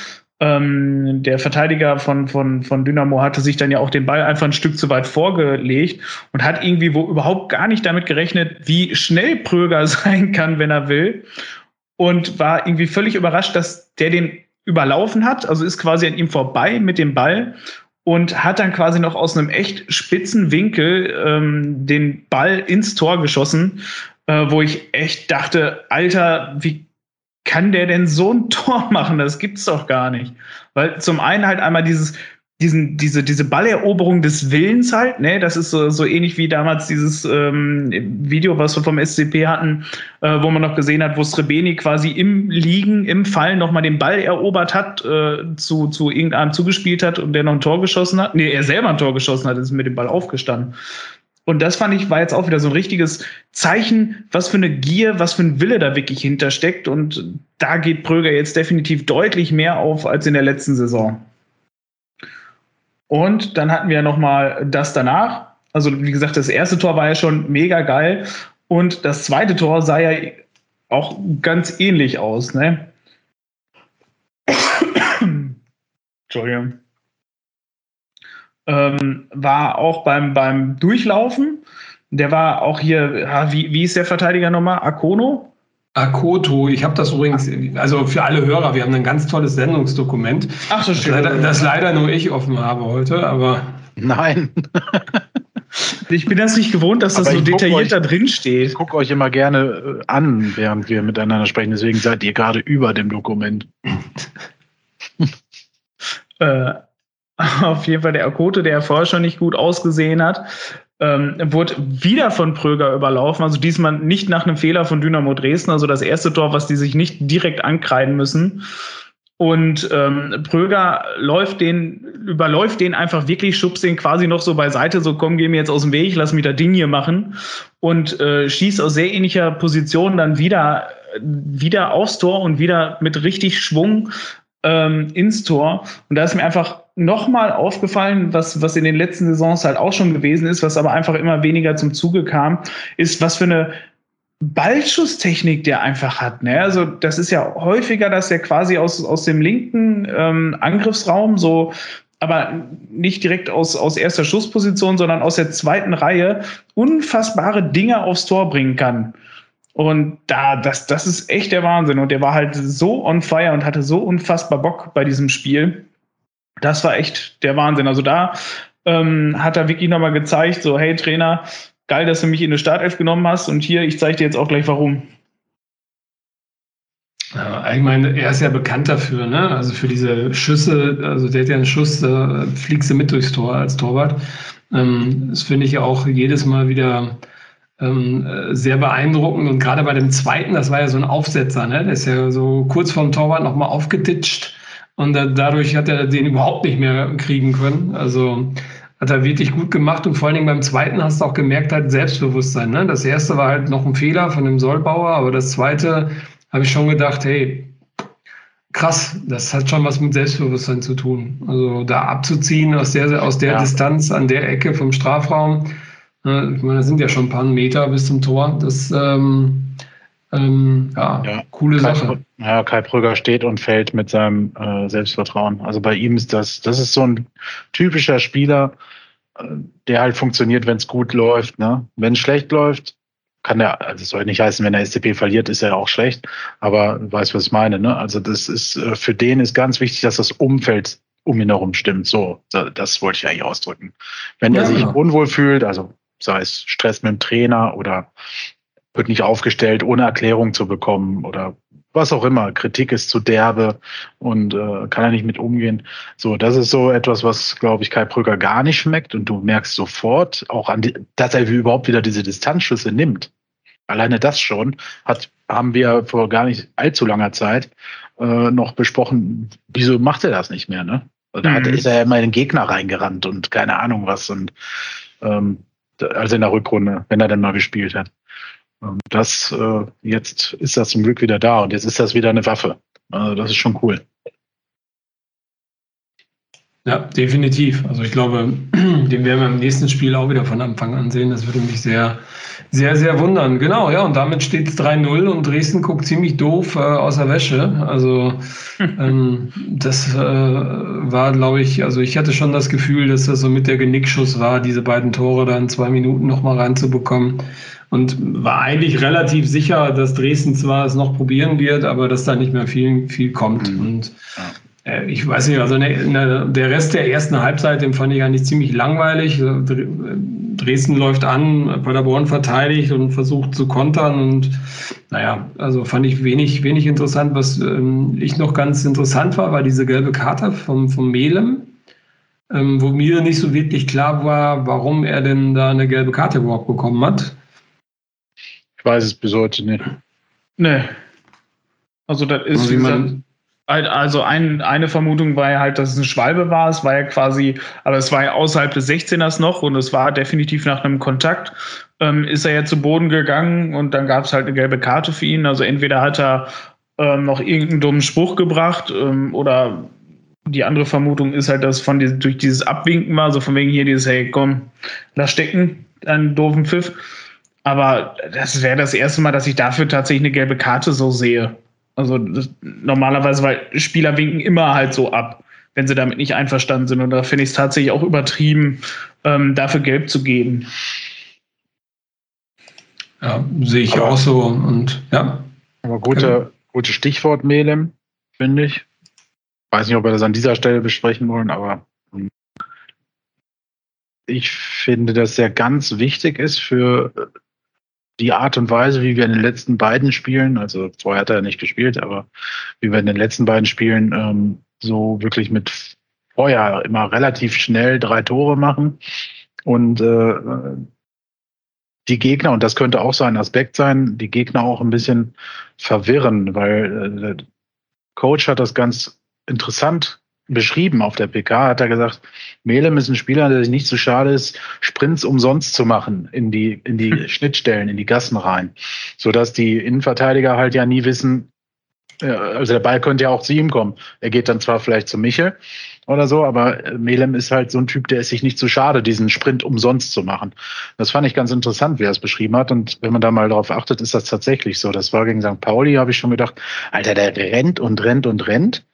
B: ähm, der Verteidiger von, von, von Dynamo hatte sich dann ja auch den Ball einfach ein Stück zu weit vorgelegt und hat irgendwie wo überhaupt gar nicht damit gerechnet, wie schnell Pröger sein kann, wenn er will. Und war irgendwie völlig überrascht, dass der den überlaufen hat, also ist quasi an ihm vorbei mit dem Ball und hat dann quasi noch aus einem echt spitzen Winkel ähm, den Ball ins Tor geschossen, äh, wo ich echt dachte, Alter, wie kann der denn so ein Tor machen? Das gibt's doch gar nicht. Weil zum einen halt einmal dieses, diesen, diese, diese Balleroberung des Willens halt, ne, das ist so, so ähnlich wie damals dieses ähm, Video, was wir vom SCP hatten, äh, wo man noch gesehen hat, wo Srebeni quasi im Liegen, im Fallen nochmal den Ball erobert hat, äh, zu, zu irgendeinem zugespielt hat und der noch ein Tor geschossen hat. Nee, er selber ein Tor geschossen hat, ist mit dem Ball aufgestanden. Und das fand ich, war jetzt auch wieder so ein richtiges Zeichen, was für eine Gier, was für ein Wille da wirklich hintersteckt. Und da geht Pröger jetzt definitiv deutlich mehr auf als in der letzten Saison. Und dann hatten wir nochmal das danach. Also, wie gesagt, das erste Tor war ja schon mega geil. Und das zweite Tor sah ja auch ganz ähnlich aus, ne? Entschuldigung ähm, war auch beim, beim Durchlaufen. Der war auch hier, wie, wie ist der Verteidiger nochmal? Akono?
A: Akoto, ich habe das übrigens, also für alle Hörer, wir haben ein ganz tolles Sendungsdokument.
B: Ach so schön. Das leider, das leider nur ich offen habe heute, aber.
A: Nein.
B: Ich bin das nicht gewohnt, dass das Aber so detailliert euch, da drin steht. Ich
A: gucke euch immer gerne äh, an, während wir miteinander sprechen. Deswegen seid ihr gerade über dem Dokument.
B: äh, auf jeden Fall der Okote, der vorher schon nicht gut ausgesehen hat. Ähm, wurde wieder von Pröger überlaufen, also diesmal nicht nach einem Fehler von Dynamo Dresden, also das erste Tor, was die sich nicht direkt ankreiden müssen. Und ähm, Pröger läuft den, überläuft den einfach wirklich, schubst den quasi noch so beiseite, so komm, geh mir jetzt aus dem Weg, lass mich da Ding hier machen. Und äh, schießt aus sehr ähnlicher Position dann wieder, wieder aufs Tor und wieder mit richtig Schwung ähm, ins Tor. Und da ist mir einfach nochmal aufgefallen, was, was in den letzten Saisons halt auch schon gewesen ist, was aber einfach immer weniger zum Zuge kam, ist, was für eine Ballschusstechnik der einfach hat. Ne? Also das ist ja häufiger, dass er quasi aus, aus dem linken ähm, Angriffsraum so aber nicht direkt aus, aus erster Schussposition, sondern aus der zweiten Reihe unfassbare Dinge aufs Tor bringen kann. Und da, das, das ist echt der Wahnsinn. Und der war halt so on fire und hatte so unfassbar Bock bei diesem Spiel das war echt der Wahnsinn. Also da ähm, hat er wirklich nochmal gezeigt, so, hey Trainer, geil, dass du mich in eine Startelf genommen hast und hier, ich zeige dir jetzt auch gleich warum.
A: ich meine, er ist ja bekannt dafür, ne? Also für diese Schüsse, also der hat ja einen Schuss, da fliegst du mit durchs Tor als Torwart. Ähm, das finde ich auch jedes Mal wieder ähm, sehr beeindruckend. Und gerade bei dem zweiten, das war ja so ein Aufsetzer, ne? Der ist ja so kurz vorm Torwart nochmal aufgetitscht und äh, dadurch hat er den überhaupt nicht mehr kriegen können. Also hat er wirklich gut gemacht und vor allen Dingen beim zweiten hast du auch gemerkt, halt Selbstbewusstsein. Ne? Das erste war halt noch ein Fehler von dem Sollbauer, aber das zweite habe ich schon gedacht, hey, krass, das hat schon was mit Selbstbewusstsein zu tun. Also da abzuziehen aus der, aus der ja. Distanz an der Ecke vom Strafraum, ne? ich meine, da sind ja schon ein paar Meter bis zum Tor, das ähm, ähm, ja, ja, coole
B: Kai
A: Sache.
B: Ja, Kai Brügger steht und fällt mit seinem äh, Selbstvertrauen. Also bei ihm ist das, das ist so ein typischer Spieler, äh, der halt funktioniert, wenn es gut läuft. Ne? Wenn es schlecht läuft, kann er, also das soll nicht heißen, wenn er SCP verliert, ist er auch schlecht, aber weißt du was ich meine. Ne? Also das ist, äh, für den ist ganz wichtig, dass das Umfeld um ihn herum stimmt. So, da, das wollte ich eigentlich ausdrücken. Wenn ja. er sich genau. unwohl fühlt, also sei es Stress mit dem Trainer oder wird nicht aufgestellt, ohne Erklärung zu bekommen oder was auch immer. Kritik ist zu derbe und äh, kann er nicht mit umgehen. So, das ist so etwas, was, glaube ich, Kai Brücker gar nicht schmeckt und du merkst sofort auch an, die, dass er überhaupt wieder diese Distanzschüsse nimmt. Alleine das schon hat, haben wir vor gar nicht allzu langer Zeit äh, noch besprochen, wieso macht er das nicht mehr, ne? Also da mhm. hat, ist er ja immer in den Gegner reingerannt und keine Ahnung was und ähm, also in der Rückrunde, wenn er dann mal gespielt hat. Ähm, das äh, jetzt ist das zum Glück wieder da und jetzt ist das wieder eine Waffe. Also das ist schon cool.
A: Ja, definitiv. Also ich glaube, den werden wir im nächsten Spiel auch wieder von Anfang an sehen. Das würde mich sehr, sehr, sehr wundern. Genau, ja, und damit steht es 3-0 und Dresden guckt ziemlich doof äh, aus der Wäsche. Also ähm, das äh, war, glaube ich, also ich hatte schon das Gefühl, dass das so mit der Genickschuss war, diese beiden Tore dann zwei Minuten nochmal reinzubekommen. Und war eigentlich relativ sicher, dass Dresden zwar es noch probieren wird, aber dass da nicht mehr viel, viel kommt. Mhm. Und ja. Äh, ich weiß nicht, also ne, ne, der Rest der ersten Halbzeit, den fand ich eigentlich ziemlich langweilig. Äh, Dresden läuft an, Paderborn verteidigt und versucht zu kontern und naja, also fand ich wenig, wenig interessant. Was ähm, ich noch ganz interessant war, war diese gelbe Karte vom, vom Melem, ähm, wo mir nicht so wirklich klar war, warum er denn da eine gelbe Karte überhaupt bekommen hat.
B: Ich weiß es bis heute nicht.
A: Nee. Also das ist, also, wie man,
B: Halt, also ein, eine Vermutung war ja halt, dass es ein Schwalbe war. Es war ja quasi, aber es war ja außerhalb des 16ers noch und es war definitiv nach einem Kontakt. Ähm, ist er ja zu Boden gegangen und dann gab es halt eine gelbe Karte für ihn. Also entweder hat er ähm, noch irgendeinen dummen Spruch gebracht ähm, oder die andere Vermutung ist halt, dass von die, durch dieses Abwinken war, so von wegen hier dieses, hey komm, lass stecken, einen doofen Pfiff. Aber das wäre das erste Mal, dass ich dafür tatsächlich eine gelbe Karte so sehe. Also das, normalerweise, weil Spieler winken immer halt so ab, wenn sie damit nicht einverstanden sind. Und da finde ich es tatsächlich auch übertrieben, ähm, dafür Gelb zu geben.
A: Ja, sehe ich aber, auch so. Und ja.
B: Aber gute, genau. gute Stichwort, Melem, finde ich. Weiß nicht, ob wir das an dieser Stelle besprechen wollen, aber hm. ich finde, dass er ganz wichtig ist für die Art und Weise, wie wir in den letzten beiden Spielen, also vorher hat er nicht gespielt, aber wie wir in den letzten beiden Spielen ähm, so wirklich mit Feuer immer relativ schnell drei Tore machen und äh, die Gegner, und das könnte auch so ein Aspekt sein, die Gegner auch ein bisschen verwirren, weil äh, Coach hat das ganz interessant beschrieben auf der PK, hat er gesagt, Melem ist ein Spieler, der sich nicht so schade ist, Sprints umsonst zu machen in die, in die Schnittstellen, in die Gassen rein, sodass die Innenverteidiger halt ja nie wissen, äh, also der Ball könnte ja auch zu ihm kommen. Er geht dann zwar vielleicht zu Michel, oder so, aber äh, Melem ist halt so ein Typ, der ist sich nicht zu so schade, diesen Sprint umsonst zu machen. Das fand ich ganz interessant, wie er es beschrieben hat. Und wenn man da mal drauf achtet, ist das tatsächlich so. Das war gegen St. Pauli, habe ich schon gedacht, Alter, der rennt und rennt und rennt,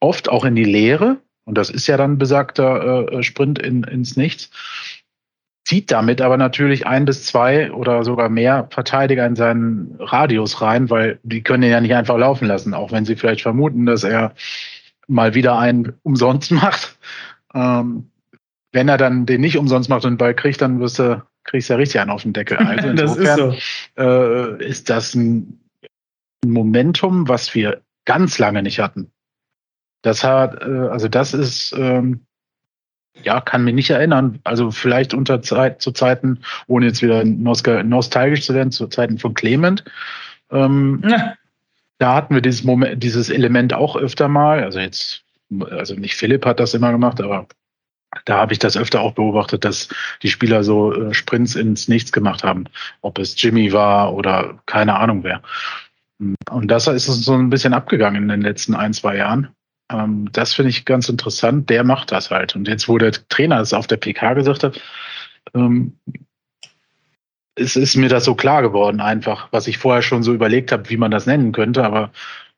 B: oft auch in die Leere. Und das ist ja dann besagter äh, Sprint in, ins Nichts. Zieht damit aber natürlich ein bis zwei oder sogar mehr Verteidiger in seinen Radius rein, weil die können ihn ja nicht einfach laufen lassen, auch wenn sie vielleicht vermuten, dass er mal wieder einen umsonst macht. Ähm, wenn er dann den nicht umsonst macht und den Ball kriegt, dann wirst du, kriegst du ja richtig einen auf den Deckel.
A: Also insofern
B: ist, so. äh, ist das ein Momentum, was wir ganz lange nicht hatten. Das hat, äh, also das ist, ähm, ja, kann mich nicht erinnern. Also vielleicht unter Zeit, zu Zeiten, ohne jetzt wieder nostalgisch zu werden, zu Zeiten von Clement. Ähm, ja. Da hatten wir dieses Moment, dieses Element auch öfter mal. Also jetzt, also nicht Philipp hat das immer gemacht, aber da habe ich das öfter auch beobachtet, dass die Spieler so äh, Sprints ins Nichts gemacht haben. Ob es Jimmy war oder keine Ahnung wer. Und das ist so ein bisschen abgegangen in den letzten ein, zwei Jahren. Ähm, das finde ich ganz interessant. Der macht das halt. Und jetzt, wo der Trainer es auf der PK gesagt hat, ähm, es ist mir das so klar geworden, einfach, was ich vorher schon so überlegt habe, wie man das nennen könnte, aber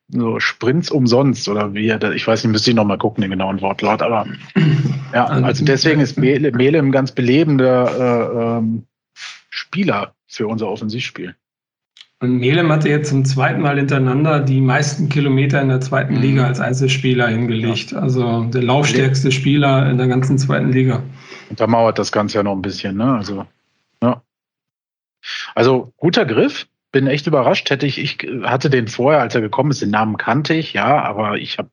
B: so Sprints umsonst oder wie, ich weiß nicht, müsste ich nochmal gucken, den genauen Wortlaut, aber ja, also deswegen ist Mele, Mele ein ganz belebender äh, ähm, Spieler für unser Offensivspiel.
A: Und Melem hatte jetzt zum zweiten Mal hintereinander die meisten Kilometer in der zweiten mhm. Liga als Einzelspieler hingelegt. Ja. Also der laufstärkste Spieler in der ganzen zweiten Liga.
B: Und da mauert das Ganze ja noch ein bisschen, ne? Also also guter Griff, bin echt überrascht. Hätte ich, ich hatte den vorher, als er gekommen ist, den Namen kannte ich, ja, aber ich habe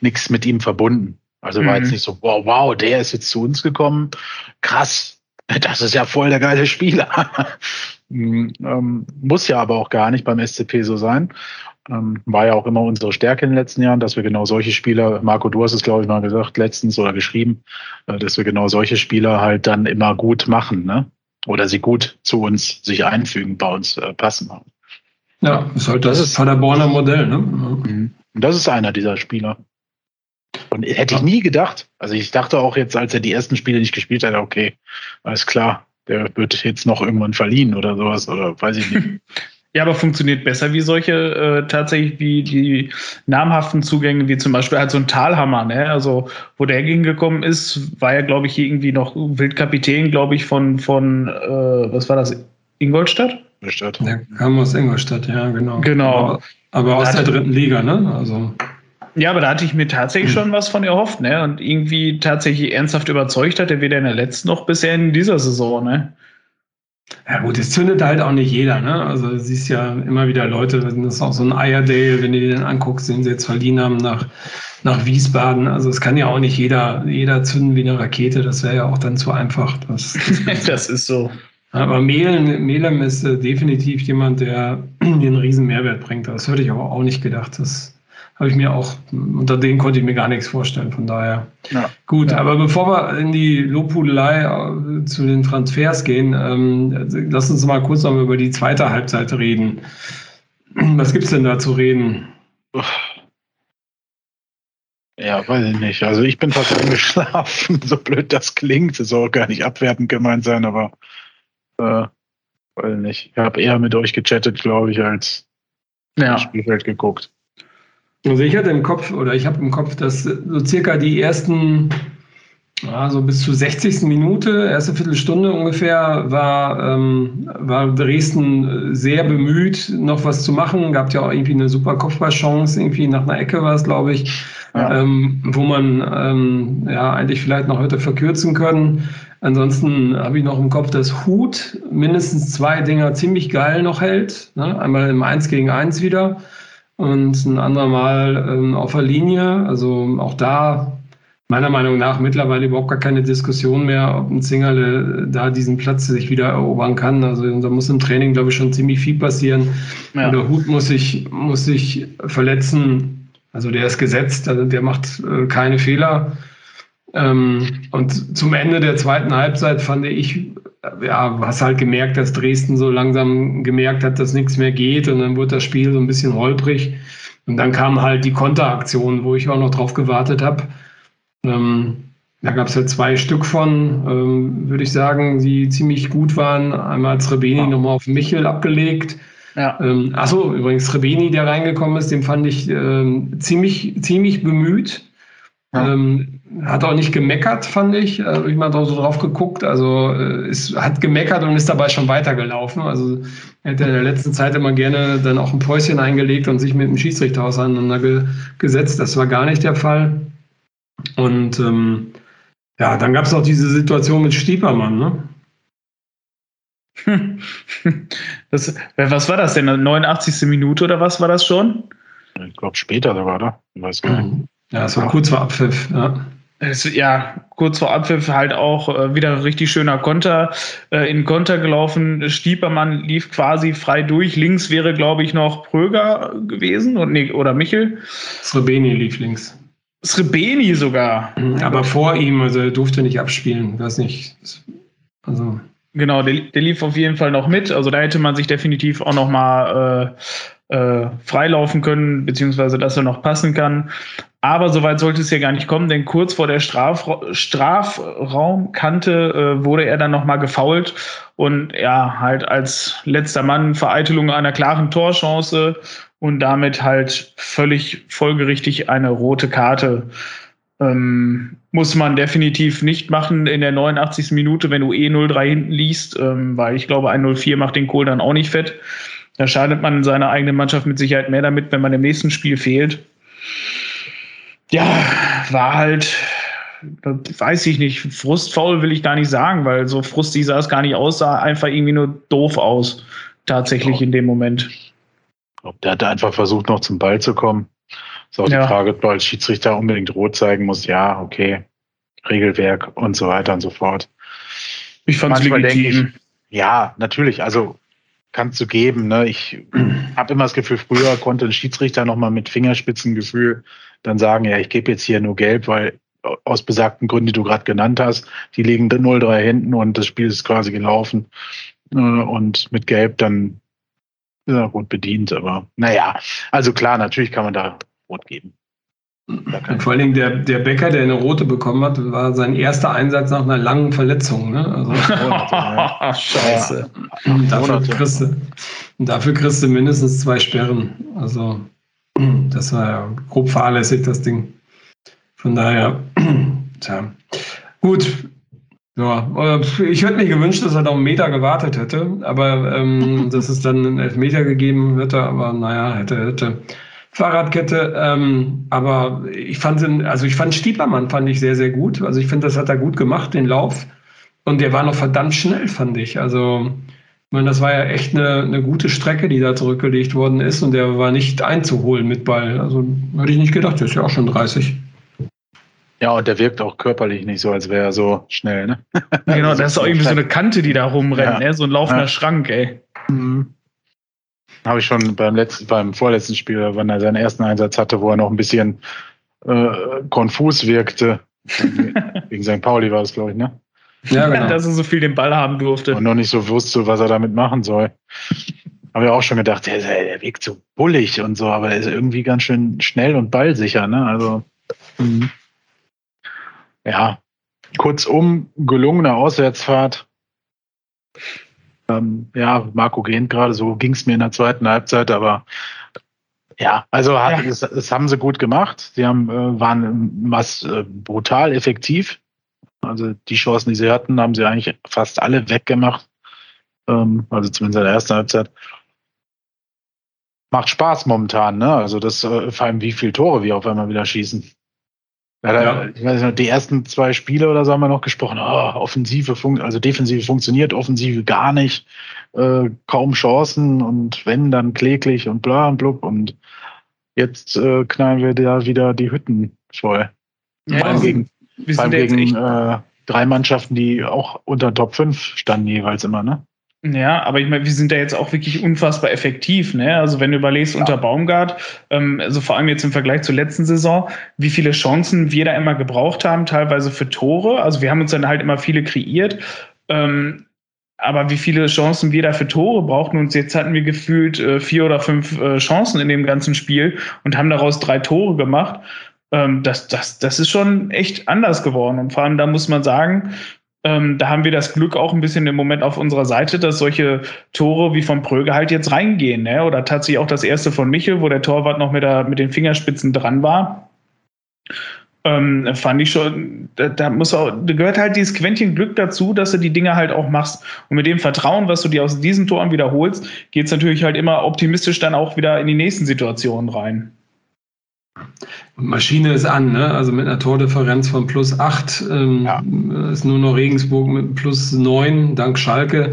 B: nichts mit ihm verbunden. Also war jetzt mhm. nicht so, wow, wow, der ist jetzt zu uns gekommen. Krass, das ist ja voll der geile Spieler. Hm, ähm, muss ja aber auch gar nicht beim SCP so sein. Ähm, war ja auch immer unsere Stärke in den letzten Jahren, dass wir genau solche Spieler, Marco, du hast es, glaube ich, mal gesagt, letztens oder geschrieben, äh, dass wir genau solche Spieler halt dann immer gut machen. Ne? oder sie gut zu uns sich einfügen, bei uns äh, passen.
A: Ja, ist halt das, das ist, Paderborner halt Modell. Ne? Mhm.
B: Das ist einer dieser Spieler. Und hätte ich nie gedacht. Also ich dachte auch jetzt, als er die ersten Spiele nicht gespielt hat, okay, alles klar, der wird jetzt noch irgendwann verliehen oder sowas oder weiß ich nicht.
A: Ja, aber funktioniert besser wie solche äh, tatsächlich wie die namhaften Zugänge, wie zum Beispiel halt so ein Talhammer, ne? Also wo der hingekommen ist, war ja, glaube ich, irgendwie noch Wildkapitän, glaube ich, von, von äh, was war das, Ingolstadt? Ingolstadt. Der kam aus Ingolstadt, ja, genau.
B: Genau. Aber, aber aus der dritten Liga, ne? Also.
A: Ja, aber da hatte ich mir tatsächlich schon was von erhofft, ne? Und irgendwie tatsächlich ernsthaft überzeugt hat er weder in der letzten noch bisher in dieser Saison, ne?
B: Ja gut, es zündet halt auch nicht jeder, ne? Also du siehst ja immer wieder Leute, das ist auch so ein Eierdale, wenn du dir den anguckst, den sie jetzt verliehen haben nach, nach Wiesbaden. Also es kann ja auch nicht jeder, jeder zünden wie eine Rakete, das wäre ja auch dann zu einfach.
A: Das, das, das ist so.
B: Aber Melem, Melem ist äh, definitiv jemand, der den riesen Mehrwert bringt. Das hätte ich aber auch nicht gedacht, dass, habe ich mir auch, unter denen konnte ich mir gar nichts vorstellen, von daher.
A: Ja.
B: Gut,
A: ja.
B: aber bevor wir in die Lobhudelei äh, zu den Transfers gehen, ähm, lass uns mal kurz noch über die zweite Halbzeit reden. Was gibt es denn da zu reden?
A: Ja, weiß ich nicht. Also ich bin fast eingeschlafen, so blöd das klingt. Das soll gar nicht abwertend gemeint sein, aber äh, weiß ich nicht. Ich habe eher mit euch gechattet, glaube ich, als ja. Spielfeld geguckt.
B: Also ich hatte im Kopf oder ich habe im Kopf, dass so circa die ersten, ja, so bis zur 60. Minute, erste Viertelstunde ungefähr, war, ähm, war Dresden äh, sehr bemüht, noch was zu machen. Gab ja auch irgendwie eine super Kopfballchance, irgendwie nach einer Ecke war es, glaube ich, ja. ähm, wo man ähm, ja eigentlich vielleicht noch hätte verkürzen können. Ansonsten habe ich noch im Kopf, dass Hut mindestens zwei Dinger ziemlich geil noch hält. Ne? Einmal im 1 gegen 1 wieder und ein anderer Mal ähm, auf der Linie. Also auch da meiner Meinung nach mittlerweile überhaupt gar keine Diskussion mehr, ob ein Zingerle äh, da diesen Platz sich wieder erobern kann. Also da muss im Training, glaube ich, schon ziemlich viel passieren. Ja. Der Hut muss sich, muss sich verletzen. Also der ist gesetzt, also der macht äh, keine Fehler. Ähm, und zum Ende der zweiten Halbzeit fand ich, äh, ja, hast halt gemerkt, dass Dresden so langsam gemerkt hat, dass nichts mehr geht und dann wurde das Spiel so ein bisschen holprig. Und dann kam halt die Konteraktion, wo ich auch noch drauf gewartet habe. Ähm, da gab es ja halt zwei Stück von, ähm, würde ich sagen, die ziemlich gut waren. Einmal hat Srebeni ja. nochmal auf Michel abgelegt. Ja. Ähm, achso, übrigens, Srebeni, der reingekommen ist, den fand ich ähm, ziemlich, ziemlich bemüht. Ja. Ähm, hat auch nicht gemeckert, fand ich. Also ich mal so drauf geguckt. Also äh, ist, hat gemeckert und ist dabei schon weitergelaufen. Also hätte in der letzten Zeit immer gerne dann auch ein Päuschen eingelegt und sich mit dem Schiedsrichter auseinandergesetzt. Das war gar nicht der Fall. Und ähm, ja, dann gab es auch diese Situation mit Stiepermann, ne?
A: Das, was war das denn? 89. Minute oder was war das schon? Ich
B: glaube später sogar, oder?
A: Ich weiß gar nicht.
B: Ja, es war kurz vor Abpfiff,
A: ja. Es, ja, kurz vor Abpfiff halt auch äh, wieder richtig schöner Konter äh, in Konter gelaufen. Stiepermann lief quasi frei durch. Links wäre, glaube ich, noch Pröger gewesen und, nee, oder Michel.
B: Srebeni lief links.
A: Srebeni sogar.
B: Mhm, aber vor ihm, also er durfte nicht abspielen. Weiß nicht.
A: Also. Genau, der, der lief auf jeden Fall noch mit. Also da hätte man sich definitiv auch noch mal äh, äh, freilaufen können, beziehungsweise dass er noch passen kann. Aber soweit sollte es ja gar nicht kommen, denn kurz vor der Strafra Strafraumkante äh, wurde er dann nochmal gefault und ja, halt als letzter Mann Vereitelung einer klaren Torchance und damit halt völlig folgerichtig eine rote Karte. Ähm, muss man definitiv nicht machen in der 89. Minute, wenn du eh 03 hinten liest, ähm, weil ich glaube, ein 04 macht den Kohl dann auch nicht fett. Da schadet man seiner eigenen Mannschaft mit Sicherheit mehr damit, wenn man im nächsten Spiel fehlt. Ja, war halt, weiß ich nicht, frustfaul will ich gar nicht sagen, weil so frustig sah es gar nicht aus, sah einfach irgendwie nur doof aus, tatsächlich in dem Moment.
B: Glaub, der hat einfach versucht, noch zum Ball zu kommen. Ist auch ja. die Frage, ob du als Schiedsrichter unbedingt rot zeigen muss. Ja, okay. Regelwerk und so weiter und so fort.
A: Ich fand es Ich,
B: ja, natürlich. Also kannst du geben. Ne? Ich habe immer das Gefühl, früher konnte ein Schiedsrichter nochmal mit Fingerspitzengefühl dann sagen, ja, ich gebe jetzt hier nur gelb, weil aus besagten Gründen, die du gerade genannt hast, die liegen 0-3 hinten und das Spiel ist quasi gelaufen. Äh, und mit Gelb dann ja, gut bedient, aber naja, also klar, natürlich kann man da Rot geben.
A: Und vor allen Dingen der, der Bäcker, der eine rote bekommen hat, war sein erster Einsatz nach einer langen Verletzung. Ne? Also, oh, Scheiße. dafür,
B: kriegst du, dafür kriegst du mindestens zwei Sperren. Also das war ja grob fahrlässig, das Ding. Von daher, tja. Gut. Ja, äh, ich hätte mir gewünscht, dass er noch einen Meter gewartet hätte, aber ähm, dass es dann einen Elfmeter gegeben hätte, aber naja, hätte, hätte. Fahrradkette. Ähm, aber ich fand, also ich fand Stiepermann fand ich sehr, sehr gut. Also ich finde, das hat er gut gemacht, den Lauf. Und der war noch verdammt schnell, fand ich. Also, ich meine,
A: das war ja echt eine, eine gute Strecke, die da zurückgelegt worden ist. Und der war nicht einzuholen mit Ball. Also, hätte ich nicht gedacht, der ist ja auch schon 30.
B: Ja, und der wirkt auch körperlich nicht so, als wäre er so schnell, ne?
A: genau, das ist auch irgendwie so eine Kante, die da rumrennt, ja. ne? So ein laufender ja. Schrank, ey. Mhm
B: habe ich schon beim letzten, beim vorletzten Spiel, wenn er seinen ersten Einsatz hatte, wo er noch ein bisschen äh, konfus wirkte. Wegen St. Pauli war
A: das,
B: glaube ich, ne?
A: Ja, genau. dass er so viel den Ball haben durfte.
B: Und noch nicht so wusste, was er damit machen soll.
A: Habe ich auch schon gedacht, der, der wirkt so bullig und so, aber er ist irgendwie ganz schön schnell und ballsicher, ne? Also, mhm. ja. Kurzum, gelungene Auswärtsfahrt. Ähm, ja, Marco gehen gerade, so ging es mir in der zweiten Halbzeit, aber ja, also hat, ja. Das, das, haben sie gut gemacht. Sie haben, äh, waren mass, äh, brutal effektiv. Also die Chancen, die sie hatten, haben sie eigentlich fast alle weggemacht. Ähm, also zumindest in der ersten Halbzeit. Macht Spaß momentan, ne? Also das, äh, vor allem wie viele Tore wir auf einmal wieder schießen. Ja, ja. Ich weiß nicht, die ersten zwei Spiele oder so haben wir noch gesprochen. Oh, Offensive, fun also Defensive funktioniert, Offensive gar nicht, äh, kaum Chancen und wenn, dann kläglich und bla und blub. Und jetzt äh, knallen wir da wieder die Hütten voll. Ja, beim gegen, wir sind gegen äh, drei Mannschaften, die auch unter Top 5 standen jeweils immer, ne?
B: Ja, aber ich meine, wir sind da jetzt auch wirklich unfassbar effektiv. Ne? Also wenn du überlegst ja. unter Baumgart, ähm, also vor allem jetzt im Vergleich zur letzten Saison, wie viele Chancen wir da immer gebraucht haben, teilweise für Tore. Also wir haben uns dann halt immer viele kreiert. Ähm, aber wie viele Chancen wir da für Tore brauchten. Und jetzt hatten wir gefühlt äh, vier oder fünf äh, Chancen in dem ganzen Spiel und haben daraus drei Tore gemacht. Ähm, das, das, das ist schon echt anders geworden. Und vor allem, da muss man sagen, ähm, da haben wir das Glück auch ein bisschen im Moment auf unserer Seite, dass solche Tore wie von Pröge halt jetzt reingehen. Ne? Oder tatsächlich auch das erste von Michel, wo der Torwart noch mit, der, mit den Fingerspitzen dran war. Ähm, fand ich schon, da, da, muss auch, da gehört halt dieses Quäntchen Glück dazu, dass du die Dinge halt auch machst. Und mit dem Vertrauen, was du dir aus diesen Toren wiederholst, geht es natürlich halt immer optimistisch dann auch wieder in die nächsten Situationen rein.
A: Maschine ist an, ne? also mit einer Tordifferenz von plus 8 ähm, ja. ist nur noch Regensburg mit plus 9 dank Schalke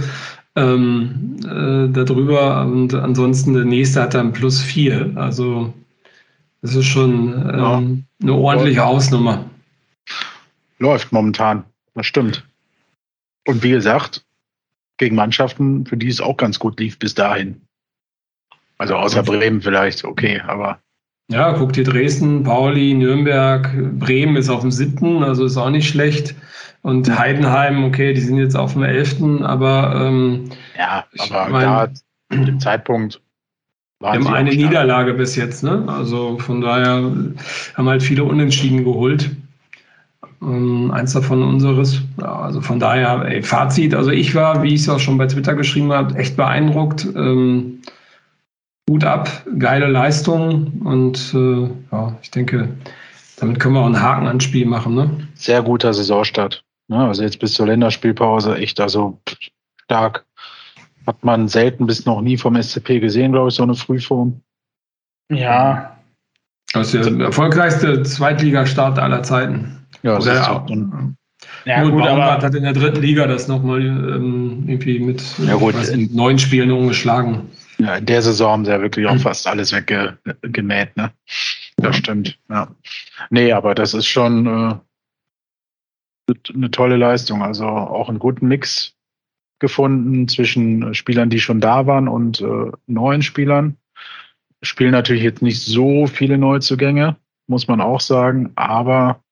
A: ähm, äh, darüber und ansonsten der nächste hat dann plus 4. Also das ist schon ähm, ja. eine ordentliche Läuft. Hausnummer.
B: Läuft momentan, das stimmt. Und wie gesagt, gegen Mannschaften, für die es auch ganz gut lief bis dahin. Also außer Bremen vielleicht, okay, aber
A: ja, guck dir Dresden, Pauli, Nürnberg, Bremen ist auf dem siebten, also ist auch nicht schlecht. Und Heidenheim, okay, die sind jetzt auf dem elften, aber ähm,
B: ja, aber mein, da zu dem Zeitpunkt
A: wir haben eine Niederlage bis jetzt, ne? Also von daher haben halt viele Unentschieden geholt. Ähm, eins davon unseres. Ja, also von daher, ey, Fazit, also ich war, wie ich es auch schon bei Twitter geschrieben habe, echt beeindruckt. Ähm, Hut ab, geile Leistung und äh, ja, ich denke, damit können wir auch einen Haken ans Spiel machen. Ne?
B: Sehr guter Saisonstart. Ne? Also jetzt bis zur Länderspielpause echt also stark. Hat man selten bis noch nie vom SCP gesehen, glaube ich, so eine Frühform.
A: Ja. Das ist der erfolgreichste Zweitligastart aller Zeiten.
B: Ja, das ist auch.
A: Ja, gut, gut Baumgart hat in der dritten Liga das nochmal ähm, irgendwie mit, ja, gut,
B: mit neun Spielen umgeschlagen. Ja, in der Saison haben sie ja wirklich auch mhm. fast alles weggenäht, ne? Das stimmt, ja. Nee, aber das ist schon äh, eine tolle Leistung. Also auch einen guten Mix gefunden zwischen Spielern, die schon da waren und äh, neuen Spielern. Spielen natürlich jetzt nicht so viele Neuzugänge, muss man auch sagen, aber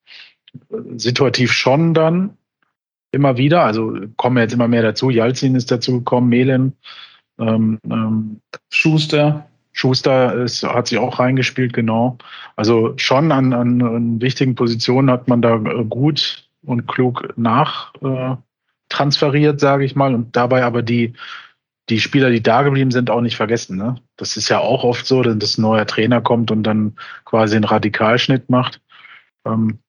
B: äh, situativ schon dann immer wieder. Also kommen jetzt immer mehr dazu. Jalzin ist dazu gekommen, Melem ähm, ähm, Schuster. Schuster ist, hat sich auch reingespielt, genau. Also schon an, an, an wichtigen Positionen hat man da äh, gut und klug nach äh, transferiert, sage ich mal, und dabei aber die, die Spieler, die da geblieben sind, auch nicht vergessen. Ne? Das ist ja auch oft so, dass ein neuer Trainer kommt und dann quasi einen Radikalschnitt macht. Ähm,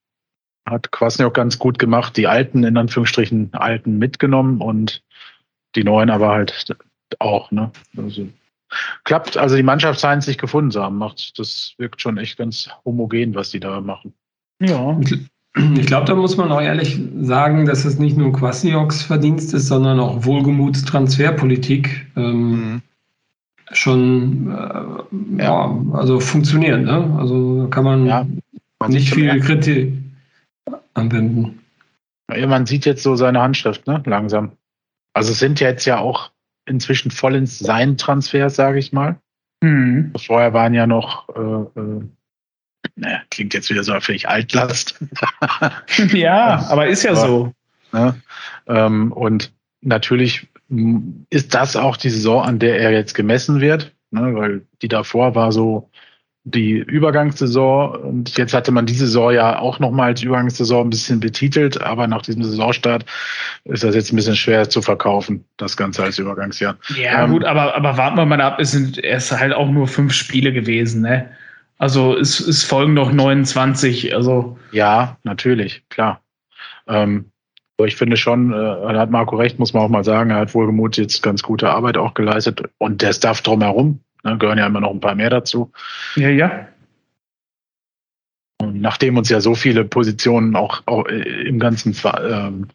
B: hat auch ganz gut gemacht, die alten, in Anführungsstrichen, alten mitgenommen und die neuen aber halt auch. Ne? Also, klappt, also die Mannschaft scheint sich gefunden zu haben. Macht, das wirkt schon echt ganz homogen, was die da machen.
A: Ja. Ich glaube, da muss man auch ehrlich sagen, dass es nicht nur Quasioks Verdienst ist, sondern auch Wohlgemuts Transferpolitik ähm, mhm. schon äh, ja. ja. also funktioniert. Ne? Also kann man, ja, man nicht viel Kritik anwenden.
B: Ja, man sieht jetzt so seine Handschrift, ne? Langsam. Also es sind jetzt ja auch inzwischen vollends sein Transfer, sage ich mal. Mhm. Also vorher waren ja noch, äh, äh, naja, klingt jetzt wieder so völlig Altlast.
A: ja, aber ist ja aber, so.
B: Ne? Ähm, und natürlich ist das auch die Saison, an der er jetzt gemessen wird, ne? weil die davor war so, die Übergangssaison. Und jetzt hatte man diese Saison ja auch nochmal als Übergangssaison ein bisschen betitelt, aber nach diesem Saisonstart ist das jetzt ein bisschen schwer zu verkaufen, das Ganze als Übergangsjahr.
A: Ja, ähm, gut, aber, aber warten wir mal ab. Es sind erst halt auch nur fünf Spiele gewesen, ne? Also es, es folgen noch 29, also.
B: Ja, natürlich, klar. Ähm, ich finde schon, äh, hat Marco recht, muss man auch mal sagen, er hat wohlgemut jetzt ganz gute Arbeit auch geleistet und der Staff drumherum Ne, gehören ja immer noch ein paar mehr dazu.
A: Ja, ja.
B: Und nachdem uns ja so viele Positionen auch, auch äh, im ganzen ähm,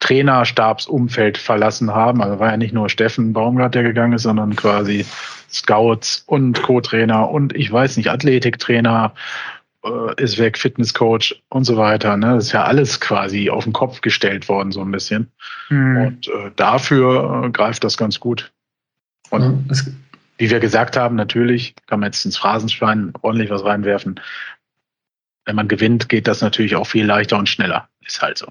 B: Trainerstabsumfeld verlassen haben, also war ja nicht nur Steffen Baumgart, der gegangen ist, sondern quasi Scouts und Co-Trainer und ich weiß nicht, Athletiktrainer äh, ist weg, Fitnesscoach und so weiter. Ne? Das ist ja alles quasi auf den Kopf gestellt worden, so ein bisschen. Mhm. Und äh, dafür äh, greift das ganz gut. Und ja, also es, wie wir gesagt haben, natürlich kann man jetzt ins Phrasenschwein ordentlich was reinwerfen. Wenn man gewinnt, geht das natürlich auch viel leichter und schneller. Ist halt so.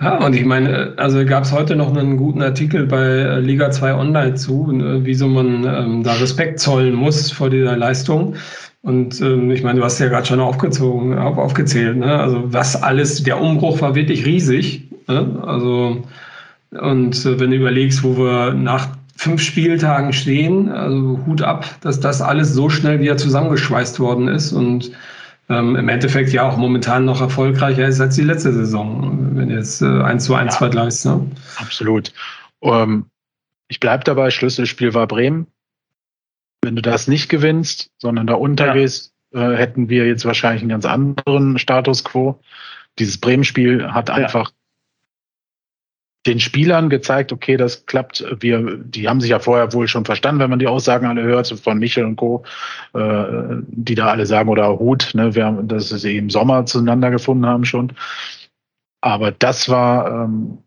A: Ja, und ich meine, also gab es heute noch einen guten Artikel bei äh, Liga 2 Online zu, ne, wieso man ähm, da Respekt zollen muss vor dieser Leistung. Und ähm, ich meine, du hast ja gerade schon aufgezogen, auf, aufgezählt, ne? Also was alles, der Umbruch war wirklich riesig. Ne? Also und äh, wenn du überlegst, wo wir nach fünf Spieltagen stehen. Also Hut ab, dass das alles so schnell wieder zusammengeschweißt worden ist und ähm, im Endeffekt ja auch momentan noch erfolgreicher ist als die letzte Saison, wenn jetzt äh, 1 zu 1 ja, vergleichst. Ne?
B: Absolut. Um, ähm, ich bleibe dabei, Schlüsselspiel war Bremen. Wenn du das nicht gewinnst, sondern da untergehst, ja. äh, hätten wir jetzt wahrscheinlich einen ganz anderen Status quo. Dieses Bremen-Spiel hat ja. einfach den Spielern gezeigt, okay, das klappt. Wir, die haben sich ja vorher wohl schon verstanden, wenn man die Aussagen alle hört, von Michel und Co., äh, die da alle sagen, oder Hut, ne, wir haben, dass sie im Sommer zueinander gefunden haben schon. Aber das war, ähm,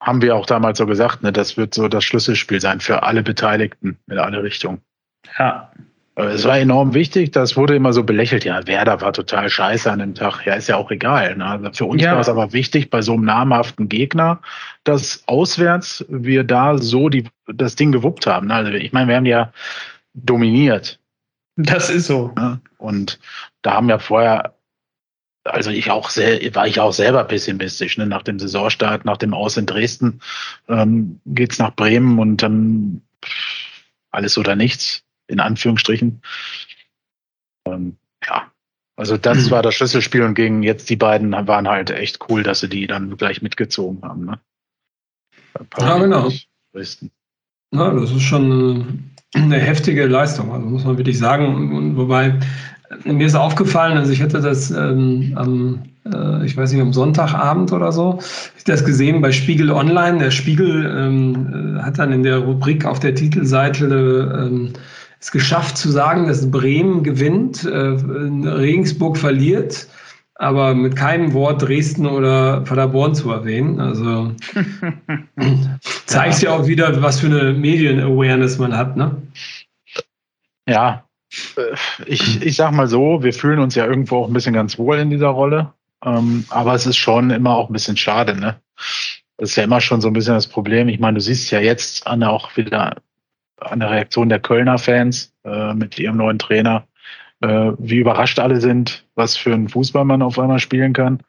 B: haben wir auch damals so gesagt, ne, das wird so das Schlüsselspiel sein für alle Beteiligten in alle Richtungen. Ja, es war enorm wichtig, das wurde immer so belächelt. Ja, Werder war total scheiße an dem Tag. Ja, ist ja auch egal. Ne? Also für uns ja. war es aber wichtig, bei so einem namhaften Gegner, dass auswärts wir da so die, das Ding gewuppt haben. Ne? Also ich meine, wir haben ja dominiert.
A: Das ist so. Ne?
B: Und da haben ja vorher, also ich auch sehr, war ich auch selber pessimistisch. Ne? Nach dem Saisonstart, nach dem Aus in Dresden ähm, geht's nach Bremen und dann alles oder nichts in Anführungsstrichen. Ähm, ja, also das mhm. war das Schlüsselspiel und gegen jetzt die beiden waren halt echt cool, dass sie die dann gleich mitgezogen haben. Ne? Ja,
A: genau. Ja, das ist schon äh, eine heftige Leistung, also muss man wirklich sagen. Wobei mir ist aufgefallen, also ich hätte das ähm, am, äh, ich weiß nicht, am Sonntagabend oder so, ich das gesehen bei Spiegel Online. Der Spiegel ähm, äh, hat dann in der Rubrik auf der Titelseite ähm, es geschafft zu sagen, dass Bremen gewinnt, äh, Regensburg verliert, aber mit keinem Wort Dresden oder Paderborn zu erwähnen. Also zeigt ja auch wieder, was für eine Medien-Awareness man hat, ne?
B: Ja. Äh, ich, ich sag mal so, wir fühlen uns ja irgendwo auch ein bisschen ganz wohl in dieser Rolle. Ähm, aber es ist schon immer auch ein bisschen schade, ne? Das ist ja immer schon so ein bisschen das Problem. Ich meine, du siehst ja jetzt an auch wieder an der Reaktion der Kölner Fans äh, mit ihrem neuen Trainer, äh, wie überrascht alle sind, was für einen Fußball man auf einmal spielen kann.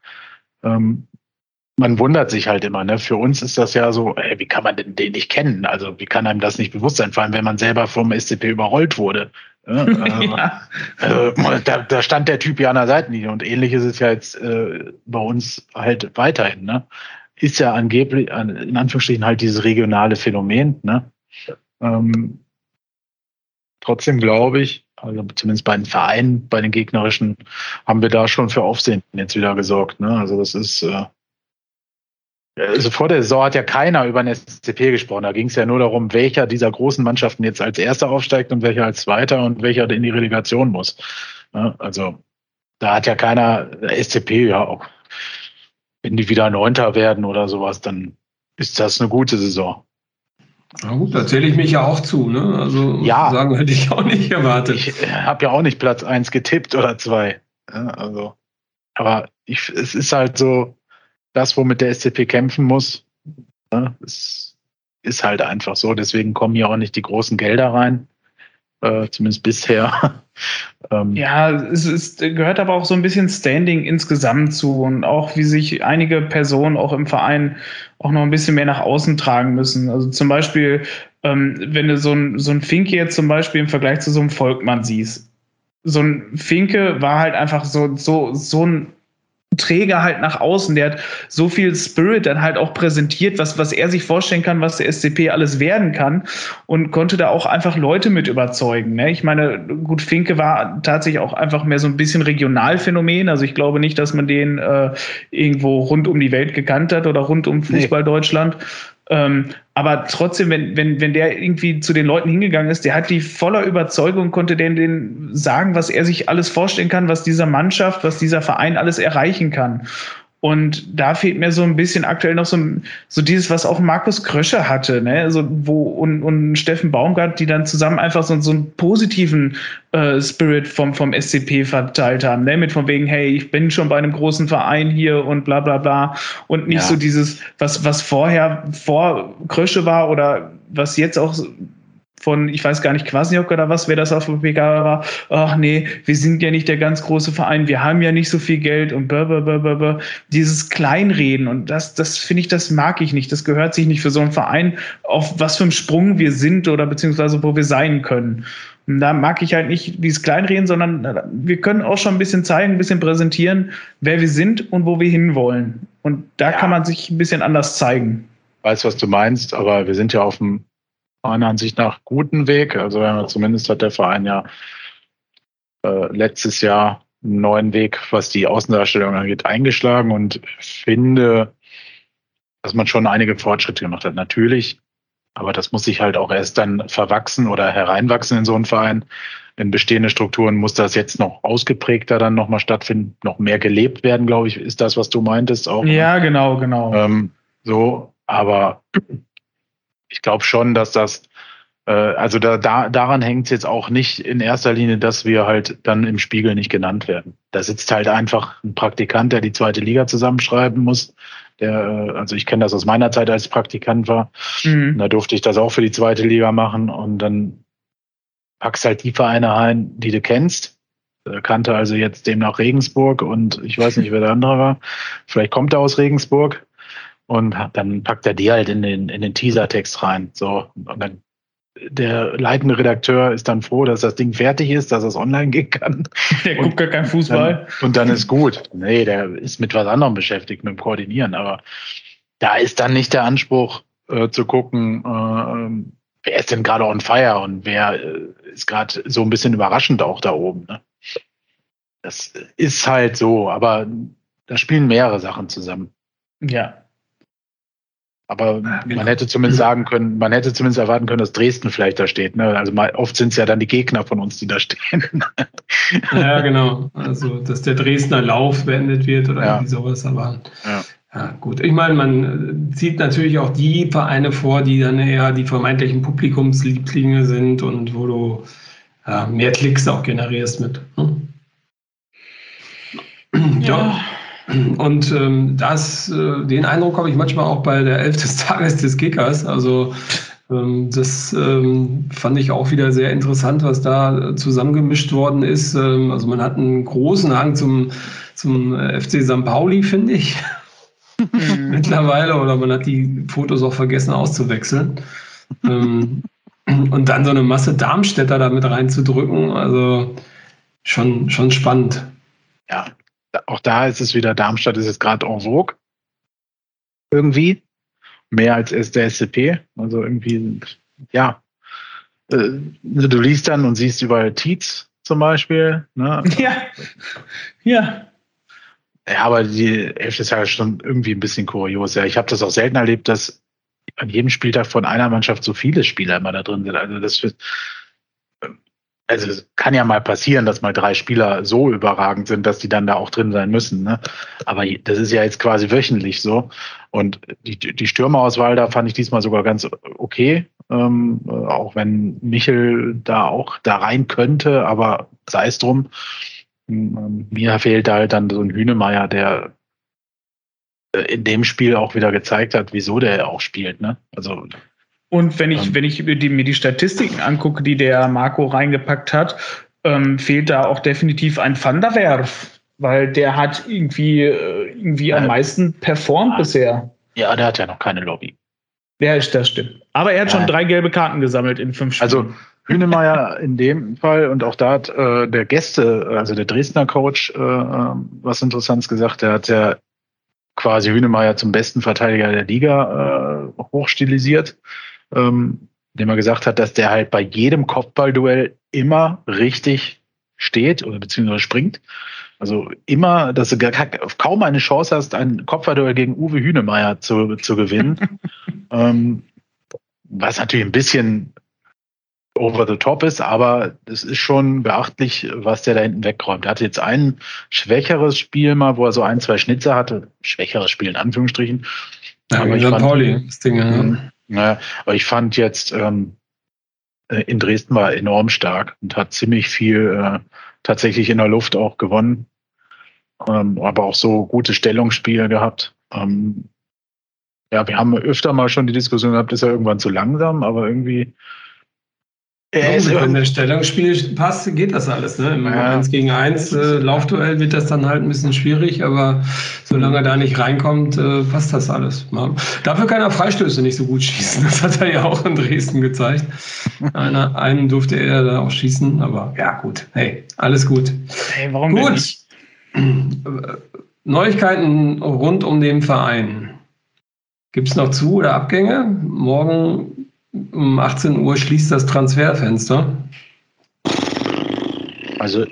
B: Ähm, man wundert sich halt immer. Ne? Für uns ist das ja so, ey, wie kann man denn den nicht kennen? Also wie kann einem das nicht bewusst sein? Vor allem, wenn man selber vom SCP überrollt wurde. Ja, ne? äh, also, ja. äh, da, da, stand der Typ ja an der Seitenlinie und ähnlich ist es ja jetzt äh, bei uns halt weiterhin. Ne? Ist ja angeblich in Anführungsstrichen halt dieses regionale Phänomen. Ne? Ähm, trotzdem glaube ich, also zumindest bei den Vereinen, bei den gegnerischen, haben wir da schon für Aufsehen jetzt wieder gesorgt. Ne? Also das ist äh, also vor der Saison hat ja keiner über den SCP gesprochen. Da ging es ja nur darum, welcher dieser großen Mannschaften jetzt als erster aufsteigt und welcher als zweiter und welcher in die Relegation muss. Ne? Also da hat ja keiner, SCP ja auch, wenn die wieder Neunter werden oder sowas, dann ist das eine gute Saison.
A: Na gut, da zähle ich mich ja auch zu. Ne? Also ja. sagen hätte ich auch nicht erwartet.
B: Ich äh, habe ja auch nicht Platz 1 getippt oder 2. Ja, ne? also, aber ich, es ist halt so, das, womit der SCP kämpfen muss, ne, ist, ist halt einfach so. Deswegen kommen hier auch nicht die großen Gelder rein. Äh, zumindest bisher.
A: Ähm ja, es ist, gehört aber auch so ein bisschen Standing insgesamt zu und auch wie sich einige Personen auch im Verein auch noch ein bisschen mehr nach außen tragen müssen. Also zum Beispiel, ähm, wenn du so ein, so ein Finke jetzt zum Beispiel im Vergleich zu so einem Volkmann siehst. So ein Finke war halt einfach so, so, so ein Träger halt nach außen. Der hat so viel Spirit dann halt auch präsentiert, was, was er sich vorstellen kann, was der SCP alles werden kann und konnte da auch einfach Leute mit überzeugen. Ne? Ich meine, gut, Finke war tatsächlich auch einfach mehr so ein bisschen Regionalphänomen. Also ich glaube nicht, dass man den äh, irgendwo rund um die Welt gekannt hat oder rund um Fußball nee. Deutschland. Ähm, aber trotzdem, wenn, wenn, wenn der irgendwie zu den Leuten hingegangen ist, der hat die voller Überzeugung, konnte denen, denen sagen, was er sich alles vorstellen kann, was dieser Mannschaft, was dieser Verein alles erreichen kann. Und da fehlt mir so ein bisschen aktuell noch so, so dieses, was auch Markus Krösche hatte, ne? so, wo, und, und Steffen Baumgart, die dann zusammen einfach so, so einen positiven äh, Spirit vom, vom SCP verteilt haben. Ne? Mit von wegen, hey, ich bin schon bei einem großen Verein hier und bla bla bla. Und nicht ja. so dieses, was, was vorher vor Krösche war oder was jetzt auch So, von, ich weiß gar nicht, Kwasniok oder was, wer das auf dem PK war, ach nee, wir sind ja nicht der ganz große Verein, wir haben ja nicht so viel Geld und blablabla. Dieses Kleinreden und das, das finde ich, das mag ich nicht. Das gehört sich nicht für so einen Verein, auf was für einen Sprung wir sind oder beziehungsweise wo wir sein können. Und da mag ich halt nicht dieses Kleinreden, sondern äh, wir können auch schon ein bisschen zeigen, ein bisschen präsentieren, wer wir sind und wo wir hinwollen. Und da ja. kann man sich ein bisschen anders zeigen.
B: weiß, was du meinst, aber wir sind ja auf dem meiner Ansicht nach guten Weg. Also zumindest hat der Verein ja äh, letztes Jahr einen neuen Weg, was die Außendarstellung angeht, eingeschlagen und finde, dass man schon einige Fortschritte gemacht hat. Natürlich, aber das muss sich halt auch erst dann verwachsen oder hereinwachsen in so einen Verein. In bestehende Strukturen muss das jetzt noch ausgeprägter dann nochmal stattfinden, noch mehr gelebt werden, glaube ich, ist das, was du meintest auch. Ne?
A: Ja, genau, genau. Ähm,
B: so, aber ich glaube schon, dass das, äh, also da, da, daran hängt es jetzt auch nicht in erster Linie, dass wir halt dann im Spiegel nicht genannt werden. Da sitzt halt einfach ein Praktikant, der die zweite Liga zusammenschreiben muss. Der, äh, also ich kenne das aus meiner Zeit als Praktikant war. Mhm. Da durfte ich das auch für die zweite Liga machen und dann packst halt die Vereine ein, die du kennst. Er kannte also jetzt demnach Regensburg und ich weiß nicht, wer der andere war. Vielleicht kommt er aus Regensburg und dann packt er die halt in den, in den Teasertext rein. So, und dann der leitende Redakteur ist dann froh, dass das Ding fertig ist, dass es online gehen kann.
A: Der guckt gar keinen Fußball.
B: Dann, und dann ist gut. Nee, der ist mit was anderem beschäftigt, mit dem Koordinieren. Aber da ist dann nicht der Anspruch äh, zu gucken, äh, wer ist denn gerade on fire und wer äh, ist gerade so ein bisschen überraschend auch da oben. Ne? Das ist halt so, aber da spielen mehrere Sachen zusammen. Ja, aber ah, genau. man hätte zumindest sagen können, man hätte zumindest erwarten können, dass Dresden vielleicht da steht. Ne? Also mal, oft sind es ja dann die Gegner von uns, die da stehen.
A: ja, genau. Also, dass der Dresdner Lauf beendet wird oder ja. irgendwie sowas. Aber ja. ja. gut. Ich meine, man zieht natürlich auch die Vereine vor, die dann eher die vermeintlichen Publikumslieblinge sind und wo du mehr Klicks auch generierst mit. Ne? Ja. Und ähm, das, äh, den Eindruck habe ich manchmal auch bei der Elf des Tages des Kickers. Also ähm, das ähm, fand ich auch wieder sehr interessant, was da zusammengemischt worden ist. Ähm, also man hat einen großen Hang zum, zum äh, FC St. Pauli, finde ich. Mhm. Mittlerweile. Oder man hat die Fotos auch vergessen auszuwechseln. Ähm, und dann so eine Masse Darmstädter damit reinzudrücken, also schon, schon spannend.
B: Ja, auch da ist es wieder, Darmstadt ist jetzt gerade en vogue. Irgendwie. Mehr als der SCP. Also irgendwie, ja. Äh, du liest dann und siehst überall Tietz zum Beispiel. Ne?
A: Ja.
B: Ja. Ja, aber die Hälfte ist ja schon irgendwie ein bisschen kurios. Ja, ich habe das auch selten erlebt, dass an jedem Spieltag von einer Mannschaft so viele Spieler immer da drin sind. Also das wird, also es kann ja mal passieren, dass mal drei Spieler so überragend sind, dass die dann da auch drin sein müssen. Ne? Aber das ist ja jetzt quasi wöchentlich so. Und die, die Stürmerauswahl da fand ich diesmal sogar ganz okay. Ähm, auch wenn Michel da auch da rein könnte, aber sei es drum. Ähm, mir fehlt da halt dann so ein Hühnemeier, der äh, in dem Spiel auch wieder gezeigt hat, wieso der auch spielt. Ne? Also
A: und wenn ich, ähm, wenn ich die, mir die Statistiken angucke, die der Marco reingepackt hat, ähm, fehlt da auch definitiv ein Van der Werf, weil der hat irgendwie, äh, irgendwie ja, am meisten performt ja, bisher.
B: Ja, der hat ja noch keine Lobby.
A: Ja, das stimmt. Aber er hat ja. schon drei gelbe Karten gesammelt in fünf
B: Spielen. Also Hünemeyer in dem Fall und auch da hat äh, der Gäste, also der Dresdner Coach, äh, ähm, was Interessantes gesagt. Der hat ja quasi Hünemeyer zum besten Verteidiger der Liga äh, hochstilisiert ähm, dem er gesagt hat, dass der halt bei jedem Kopfballduell immer richtig steht oder beziehungsweise springt. Also immer, dass du kaum eine Chance hast, ein Kopfballduell gegen Uwe Hünemeyer zu, zu gewinnen. ähm, was natürlich ein bisschen over the top ist, aber es ist schon beachtlich, was der da hinten wegräumt. Er hatte jetzt ein schwächeres Spiel mal, wo er so ein, zwei Schnitzer hatte. Schwächeres Spiel in Anführungsstrichen.
A: Ja, aber ich fand, Pauli, das Ding,
B: ja. Ähm, naja, ne? aber ich fand jetzt ähm, äh, in Dresden war enorm stark und hat ziemlich viel äh, tatsächlich in der Luft auch gewonnen. Ähm, aber auch so gute Stellungsspiele gehabt. Ähm, ja, wir haben öfter mal schon die Diskussion gehabt, ist er irgendwann zu langsam, aber irgendwie
A: ja, ist wenn der Stellungsspiel passt, geht das alles. Ne? Im ja. 1 gegen 1 äh, Laufduell wird das dann halt ein bisschen schwierig, aber solange er da nicht reinkommt, äh, passt das alles. Ne? Dafür kann er Freistöße nicht so gut schießen. Das hat er ja auch in Dresden gezeigt. Einer, einen durfte er da auch schießen, aber ja, gut. Hey, alles gut. Hey,
B: warum gut.
A: Neuigkeiten rund um den Verein. Gibt es noch Zu- oder Abgänge? Morgen um 18 Uhr schließt das Transferfenster.
B: Also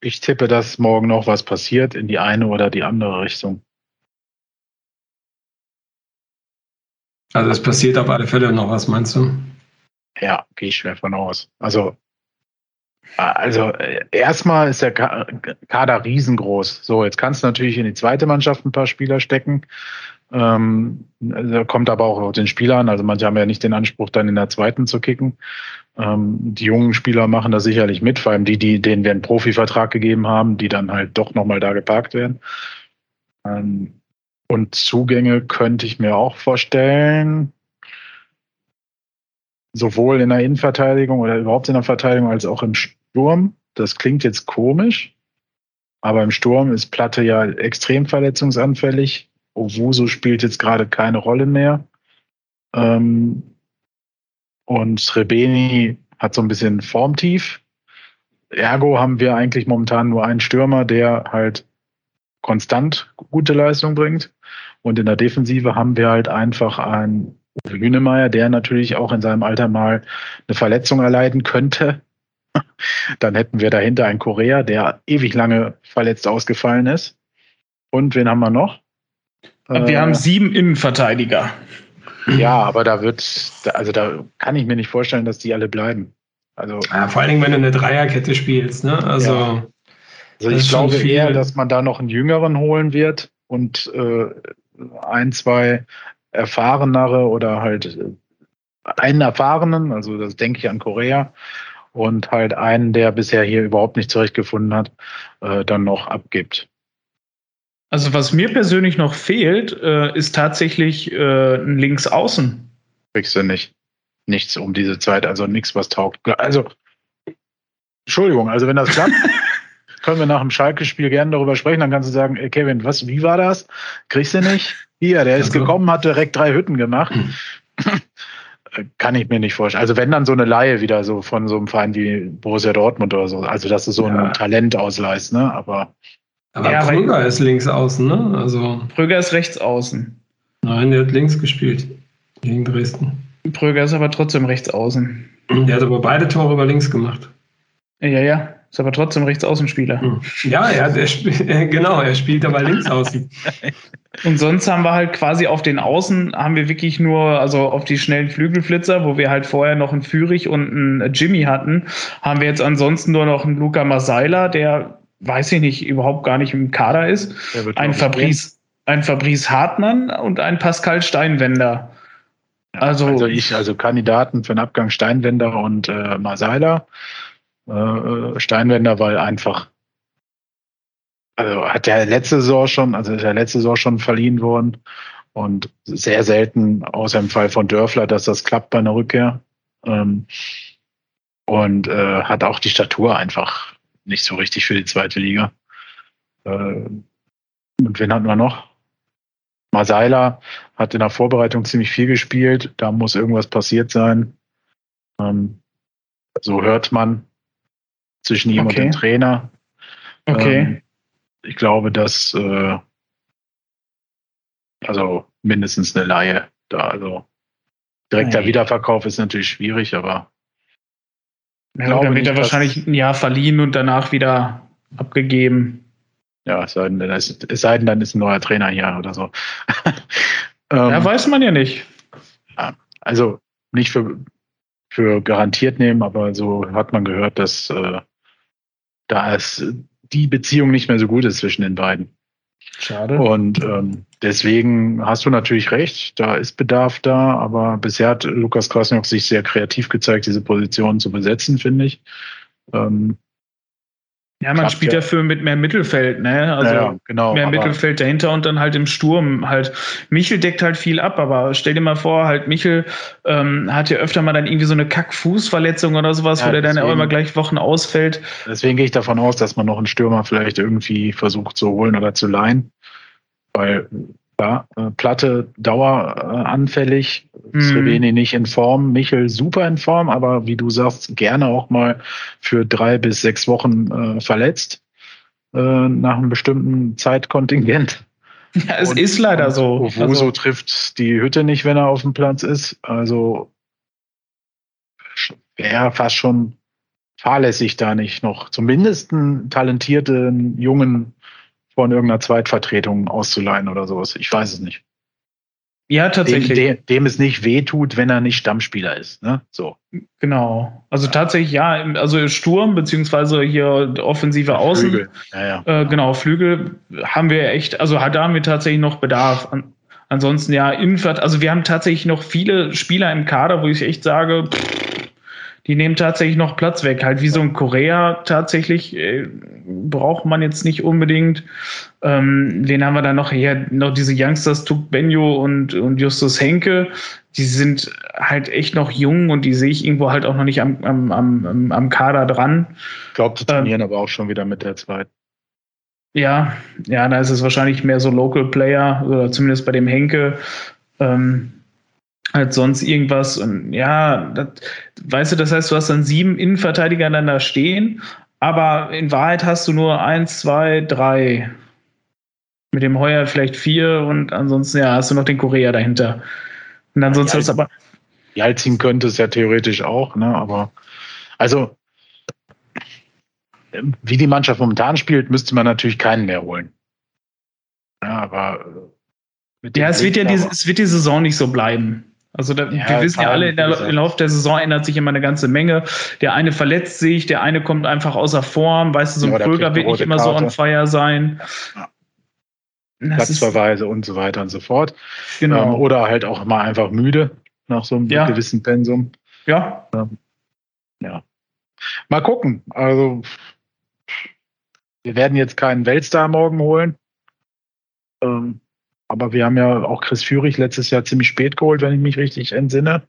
B: ich tippe, dass morgen noch was passiert in die eine oder die andere Richtung.
A: Also es passiert auf alle Fälle noch was, meinst du?
B: Ja, gehe ich schwer von aus. Also, also erstmal ist der Kader riesengroß. So, jetzt kannst du natürlich in die zweite Mannschaft ein paar Spieler stecken. Ähm, also kommt aber auch auf den Spieler an. Also manche haben ja nicht den Anspruch, dann in der zweiten zu kicken. Ähm, die jungen Spieler machen da sicherlich mit, vor allem die, die, denen wir einen Profivertrag gegeben haben, die dann halt doch nochmal da geparkt werden. Ähm, und Zugänge könnte ich mir auch vorstellen. Sowohl in der Innenverteidigung oder überhaupt in der Verteidigung als auch im Sturm. Das klingt jetzt komisch, aber im Sturm ist Platte ja extrem verletzungsanfällig Owusu spielt jetzt gerade keine Rolle mehr. Ähm, und Rebeni hat so ein bisschen Formtief. Ergo haben wir eigentlich momentan nur einen Stürmer, der halt konstant gute Leistung bringt. Und in der Defensive haben wir halt einfach einen Uwe Hünemeyer, der natürlich auch in seinem Alter mal eine Verletzung erleiden könnte. Dann hätten wir dahinter einen Korea, der ewig lange verletzt ausgefallen ist. Und wen haben wir noch?
A: Äh, wir haben sieben Innenverteidiger.
B: Ja, aber da wird, also da kann ich mir nicht vorstellen, dass die alle bleiben. Also,
A: ja,
B: vor
A: allen Dingen, wenn du eine Dreierkette spielst, ne? Also, ja.
B: also ich glaube eher, dass man da noch einen Jüngeren holen wird und äh, ein, zwei erfahrenere oder halt äh, einen erfahrenen, also das denke ich an Korea, und halt einen, der bisher hier überhaupt nicht zurechtgefunden hat, äh, dann noch abgibt.
A: Also was mir persönlich noch fehlt, äh, ist tatsächlich äh, ein Linksaußen.
B: Kriegst du nicht. Nichts um diese Zeit, also nichts, was taugt. Also, Entschuldigung, also wenn das klappt, können wir nach dem Schalke-Spiel gerne darüber sprechen. Dann kannst du sagen, ey äh, Kevin, was, wie war das? Kriegst du nicht? Hier, der ist also. gekommen, hat direkt drei Hütten gemacht. Hm. Äh, kann ich mir nicht vorstellen. Also wenn dann so eine Laie wieder so von so einem Verein wie Borussia Dortmund oder so. Also das ist so ja. ein Talent ausleihst, ne? Aber
A: aber ja, Brügger ist links außen, ne? Also
B: Brügger ist rechts außen.
A: Nein, der hat links gespielt gegen Dresden.
B: Brügger ist aber trotzdem rechts außen.
A: Der hat aber beide Tore über links gemacht.
B: Ja, ja. Ist aber trotzdem Rechtsaußenspieler. Hm.
A: Ja, er, er spiel, äh, genau, er spielt aber links außen. Und sonst haben wir halt quasi auf den Außen, haben wir wirklich nur, also auf die schnellen Flügelflitzer, wo wir halt vorher noch einen Fürich und einen Jimmy hatten, haben wir jetzt ansonsten nur noch einen Luca Masaila, der weiß ich nicht, überhaupt gar nicht im Kader ist. Ein Fabrice, ein Fabrice Hartmann und ein Pascal Steinwender.
B: Also, also ich, also Kandidaten für den Abgang Steinwender und äh, Marsaila. Äh, äh, Steinwender, weil einfach also hat der letzte Saison schon, also ist der letzte Saison schon verliehen worden und sehr selten, außer im Fall von Dörfler, dass das klappt bei einer Rückkehr. Ähm, und äh, hat auch die Statur einfach nicht so richtig für die zweite Liga. Äh, und wen hatten wir noch? Marseila hat in der Vorbereitung ziemlich viel gespielt. Da muss irgendwas passiert sein. Ähm, so hört man zwischen ihm okay. und dem Trainer. Okay. Ähm, ich glaube, dass äh, also mindestens eine Laie da. Also direkter Wiederverkauf ist natürlich schwierig, aber
A: ja, dann wird er wahrscheinlich ein Jahr verliehen und danach wieder abgegeben.
B: Ja, es sei denn, dann ist, es sei denn, dann ist ein neuer Trainer hier oder so. ähm,
A: ja, weiß man ja nicht.
B: Also nicht für, für garantiert nehmen, aber so hat man gehört, dass äh, da es die Beziehung nicht mehr so gut ist zwischen den beiden. Schade. Und ähm, deswegen hast du natürlich recht, da ist Bedarf da, aber bisher hat Lukas Krasnok sich sehr kreativ gezeigt, diese Positionen zu besetzen, finde ich. Ähm,
A: ja, man spielt ja. dafür mit mehr Mittelfeld, ne?
B: Also ja, genau,
A: mehr Mittelfeld dahinter und dann halt im Sturm halt. Michel deckt halt viel ab, aber stell dir mal vor, halt Michel ähm, hat ja öfter mal dann irgendwie so eine Kackfußverletzung oder sowas, ja, wo der deswegen, dann auch immer gleich Wochen ausfällt.
B: Deswegen gehe ich davon aus, dass man noch einen Stürmer vielleicht irgendwie versucht zu holen oder zu leihen, weil ja, äh, Platte daueranfällig, äh, mhm. Sreveni mm. nicht in Form, Michel super in Form, aber wie du sagst, gerne auch mal für drei bis sechs Wochen äh, verletzt äh, nach einem bestimmten Zeitkontingent.
A: Ja, es und, ist leider äh,
B: so. Wo also, trifft die Hütte nicht, wenn er auf dem Platz ist. Also wäre fast schon fahrlässig, da nicht noch zumindest einen talentierten jungen von irgendeiner Zweitvertretung auszuleihen oder sowas. Ich weiß es nicht.
A: Ja, tatsächlich.
B: Dem, dem, dem es nicht wehtut, wenn er nicht Stammspieler ist. Ne?
A: So. Genau. Also ja. tatsächlich, ja, also Sturm, beziehungsweise hier offensive Außen. Flügel.
B: Ja,
A: ja. Äh, genau, Flügel haben wir echt, also da haben wir tatsächlich noch Bedarf. An, ansonsten ja, Innenvert, also wir haben tatsächlich noch viele Spieler im Kader, wo ich echt sage, pff, die nehmen tatsächlich noch Platz weg. Halt wie so ein Korea tatsächlich äh, braucht man jetzt nicht unbedingt. Ähm, den haben wir da noch hier, noch diese Youngsters, Tuk Benjo und, und Justus Henke. Die sind halt echt noch jung und die sehe ich irgendwo halt auch noch nicht am, am, am, am Kader dran. Ich
B: glaube, sie ähm, trainieren ähm, aber auch schon wieder mit der zweiten.
A: Ja, ja, da ist es wahrscheinlich mehr so Local Player oder zumindest bei dem Henke. Ähm, als halt sonst irgendwas. Und ja, das, weißt du, das heißt, du hast dann sieben Innenverteidiger aneinander stehen, aber in Wahrheit hast du nur eins, zwei, drei. Mit dem Heuer vielleicht vier und ansonsten ja, hast du noch den Korea dahinter.
B: Und ansonsten ja, hast du aber. Jalzin könnte es ja theoretisch auch, ne? Aber also ähm, wie die Mannschaft momentan spielt, müsste man natürlich keinen mehr holen.
A: Ja, aber äh, ja, es wird ja, die, es wird die Saison nicht so bleiben. Also da, ja, wir wissen ja alle, in der, im Laufe der Saison ändert sich immer eine ganze Menge. Der eine verletzt sich, der eine kommt einfach außer Form. Weißt du, so ein ja, Kröger wird nicht immer Karte. so on fire sein. Ja.
B: Platzverweise und so weiter und so fort. Genau. Ähm, oder halt auch mal einfach müde nach so einem ja. gewissen Pensum.
A: Ja. Ähm,
B: ja. Mal gucken. Also wir werden jetzt keinen Weltstar morgen holen. Ähm, aber wir haben ja auch Chris Führig letztes Jahr ziemlich spät geholt, wenn ich mich richtig entsinne.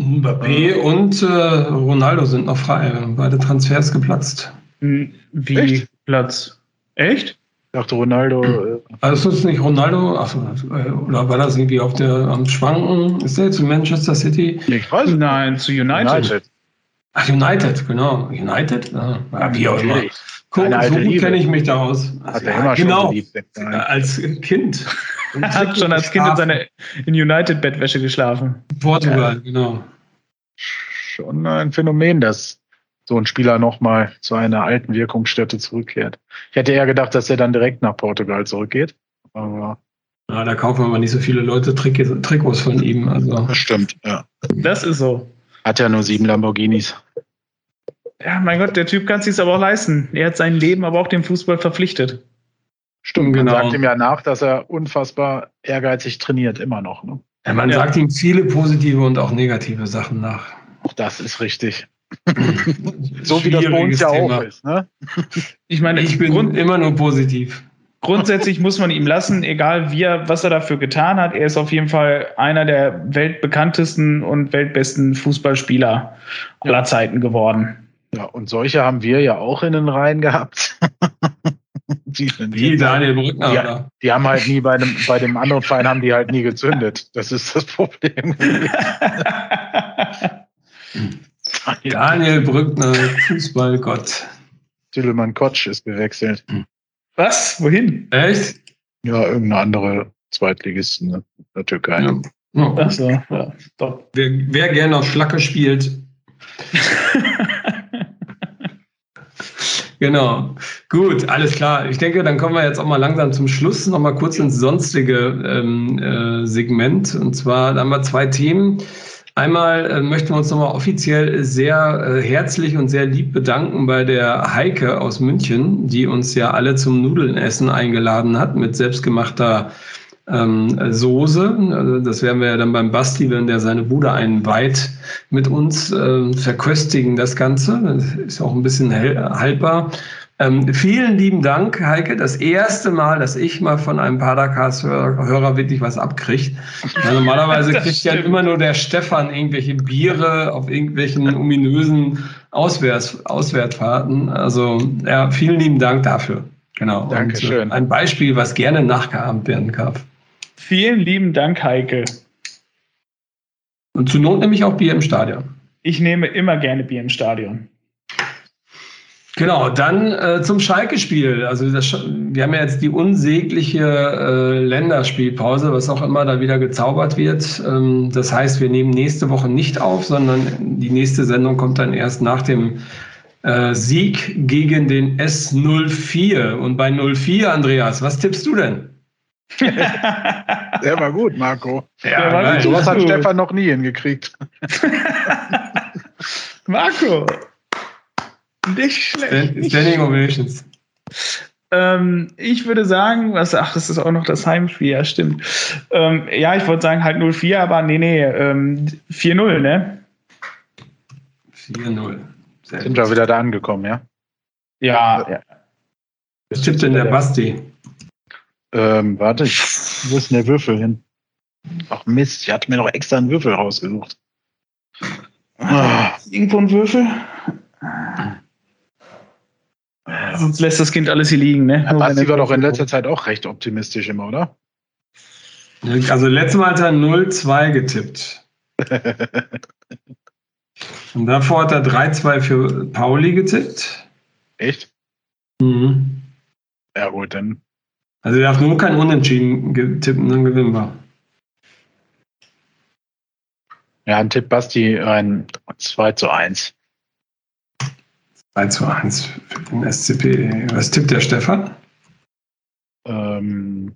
A: Mbappé und äh, Ronaldo sind noch frei. Beide Transfers geplatzt.
B: Hm, wie Echt? Platz? Echt? Ich dachte Ronaldo. Äh
A: also ist es nicht Ronaldo, ach, äh, oder war das irgendwie auf der am Schwanken? Ist der zu Manchester City?
B: Ich weiß Nein, zu United. United.
A: Ach, United, genau. United? Ja, ah, wie auch immer. Guck, so gut kenne ich mich da aus.
B: Hat er ja, immer genau, schon
A: geliebt, äh, als Kind.
B: er hat schon als Kind in, seine,
A: in United-Bettwäsche geschlafen.
B: Portugal, ja. genau. Schon ein Phänomen, dass so ein Spieler nochmal zu einer alten Wirkungsstätte zurückkehrt. Ich hätte eher gedacht, dass er dann direkt nach Portugal zurückgeht. Aber
A: ja, da kaufen aber nicht so viele Leute Trikots von ihm. Also.
B: Das stimmt, ja.
A: Das ist so.
B: Hat ja nur sieben Lamborghinis.
A: Ja, mein Gott, der Typ kann es sich aber auch leisten. Er hat sein Leben aber auch dem Fußball verpflichtet.
B: Stimmt, genau. man sagt ihm ja nach, dass er unfassbar ehrgeizig trainiert, immer noch. Ne? Ja,
A: man
B: ja.
A: sagt ihm viele positive und auch negative Sachen nach.
B: Auch das ist richtig.
A: so wie das bei uns ja auch ist. Ne? Ich meine, ich bin Grund immer nur positiv. Grundsätzlich muss man ihm lassen, egal wie er, was er dafür getan hat. Er ist auf jeden Fall einer der weltbekanntesten und weltbesten Fußballspieler aller Zeiten geworden.
B: Ja, und solche haben wir ja auch in den Reihen gehabt. die, Wie Daniel Brückner. Ja, die haben halt nie bei dem, bei dem anderen Verein haben die halt nie gezündet. Das ist das Problem.
A: Daniel, Brückner, Fußballgott.
B: Tillemann Kotsch ist gewechselt.
A: Was? Wohin?
B: Echt? Ja, irgendeine andere Zweitligisten ne? in der Türkei. Ja. Oh. Ach so, ja,
A: wer, wer gerne auf Schlacke spielt. Genau. Gut, alles klar. Ich denke, dann kommen wir jetzt auch mal langsam zum Schluss, noch mal kurz ins sonstige ähm, äh, Segment. Und zwar haben wir zwei Themen. Einmal äh, möchten wir uns nochmal offiziell sehr äh, herzlich und sehr lieb bedanken bei der Heike aus München, die uns ja alle zum Nudelnessen eingeladen hat mit selbstgemachter äh, ähm, Soße. Also das werden wir ja dann beim Basti, wenn der seine Bude einweiht, mit uns äh, verköstigen, das Ganze. Das ist auch ein bisschen haltbar. Ähm, vielen lieben Dank, Heike. Das erste Mal, dass ich mal von einem Padercast-Hörer wirklich was abkriege. Ja, normalerweise kriegt ja immer nur der Stefan irgendwelche Biere auf irgendwelchen ominösen Auswärts Auswärtfahrten. Also ja, vielen lieben Dank dafür.
B: Genau. Dankeschön. Und, äh,
A: ein Beispiel, was gerne nachgeahmt werden darf.
B: Vielen lieben Dank, Heike. Und zur Not nehme ich auch Bier im Stadion.
A: Ich nehme immer gerne Bier im Stadion. Genau, dann äh, zum Schalke-Spiel. Also das, wir haben ja jetzt die unsägliche äh, Länderspielpause, was auch immer da wieder gezaubert wird. Ähm, das heißt, wir nehmen nächste Woche nicht auf, sondern die nächste Sendung kommt dann erst nach dem äh, Sieg gegen den S04. Und bei 04, Andreas, was tippst du denn?
B: Der war gut, Marco.
A: Ja, war nein, sowas
B: hat Stefan noch nie hingekriegt.
A: Marco! Nicht schlecht.
B: Standing
A: Ovations. Ähm, ich würde sagen, was, ach, das ist auch noch das Heimspiel, ja, stimmt. Ähm, ja, ich wollte sagen halt 0-4, aber nee, nee, ähm, 4-0, ne?
B: 4-0. Sind wir wieder da angekommen, ja?
A: Ja, ja. Was tippt denn der Basti?
B: Ähm, warte, ich, wo ist denn der Würfel hin? Ach Mist, ich hatte mir noch extra einen Würfel rausgesucht.
A: Ah. Irgendwo ein Würfel? Äh, Sonst lässt das Kind alles hier liegen, ne?
B: Sie war doch in letzter Zeit auch recht optimistisch immer, oder?
A: Also letztes Mal hat er 0-2 getippt. Und davor hat er 3-2 für Pauli getippt.
B: Echt? Mhm. Ja gut, dann
A: also ihr darf nur kein Unentschieden tippen, dann gewinnen wir.
B: Ja, ein Tipp, Basti, ein 2 zu 1.
A: 2 zu 1 für den SCP. Was tippt der Stefan?
B: Ähm,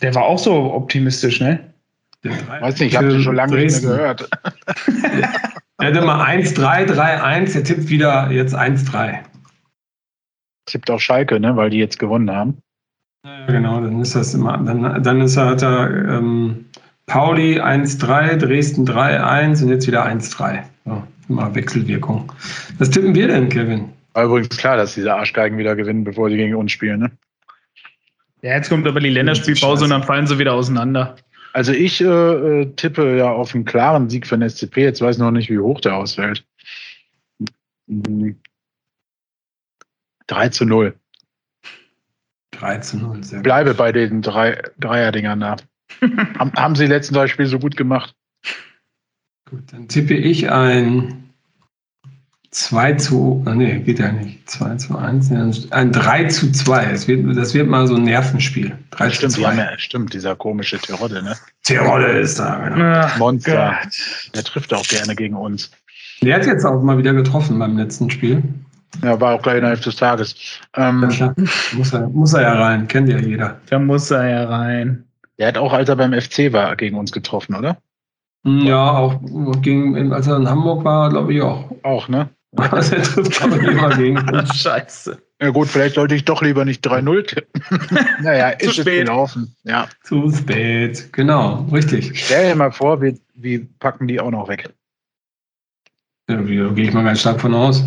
B: der war auch so optimistisch, ne? Weiß nicht, ich habe schon lange Dresden. nicht mehr gehört.
A: er hätte mal 1-3-3-1, er tippt wieder jetzt 1-3.
B: Tippt auch Schalke, ne? Weil die jetzt gewonnen haben.
A: Ja, genau, dann ist das immer, dann, dann ist er, hat er ähm, Pauli 1-3, Dresden 3-1 und jetzt wieder 1-3. Ja, immer Wechselwirkung. Was tippen wir denn, Kevin?
B: War übrigens klar, dass diese Arschgeigen wieder gewinnen, bevor sie gegen uns spielen, ne?
A: Ja, jetzt kommt aber die Länderspielpause und dann fallen sie wieder auseinander.
B: Also ich äh, äh tippe ja auf einen klaren Sieg für den SCP. Jetzt weiß ich noch nicht, wie hoch der ausfällt. 3 zu 0.
A: 13 und 6.
B: Bleibe bei den drei, Dreierdingern da. haben, haben sie letzten drei Spiele so gut gemacht.
A: Gut, dann tippe ich ein 2 zu, oh nee, geht ja nicht. 2 zu 1, ein 3 zu 2. Das wird, das wird mal so ein Nervenspiel.
B: 3 stimmt, zu 2. Ja, stimmt, dieser komische Tirolle, ne?
A: Terodde ist da, genau. Ah,
B: Monster. Gott. Der trifft auch gerne gegen uns.
A: Der hat jetzt auch mal wieder getroffen beim letzten Spiel.
B: Ja, war auch gleich innerhalb des Tages.
A: Ähm, muss, er, muss er ja rein, kennt ja jeder.
B: Da muss er ja rein. Der hat auch, als er beim FC war, gegen uns getroffen, oder?
A: Hm, ja, auch gegen, als er in Hamburg war, glaube ich auch.
B: Auch, ne? Also er trifft aber immer gegen uns. Scheiße. Ja gut, vielleicht sollte ich doch lieber nicht 3-0
A: tippen. naja, ist Zu spät.
B: gelaufen.
A: Ja. Zu spät, genau, richtig.
B: Stell dir mal vor, wir,
A: wir
B: packen die auch noch weg.
A: Ja, gehe ich mal ganz stark von aus.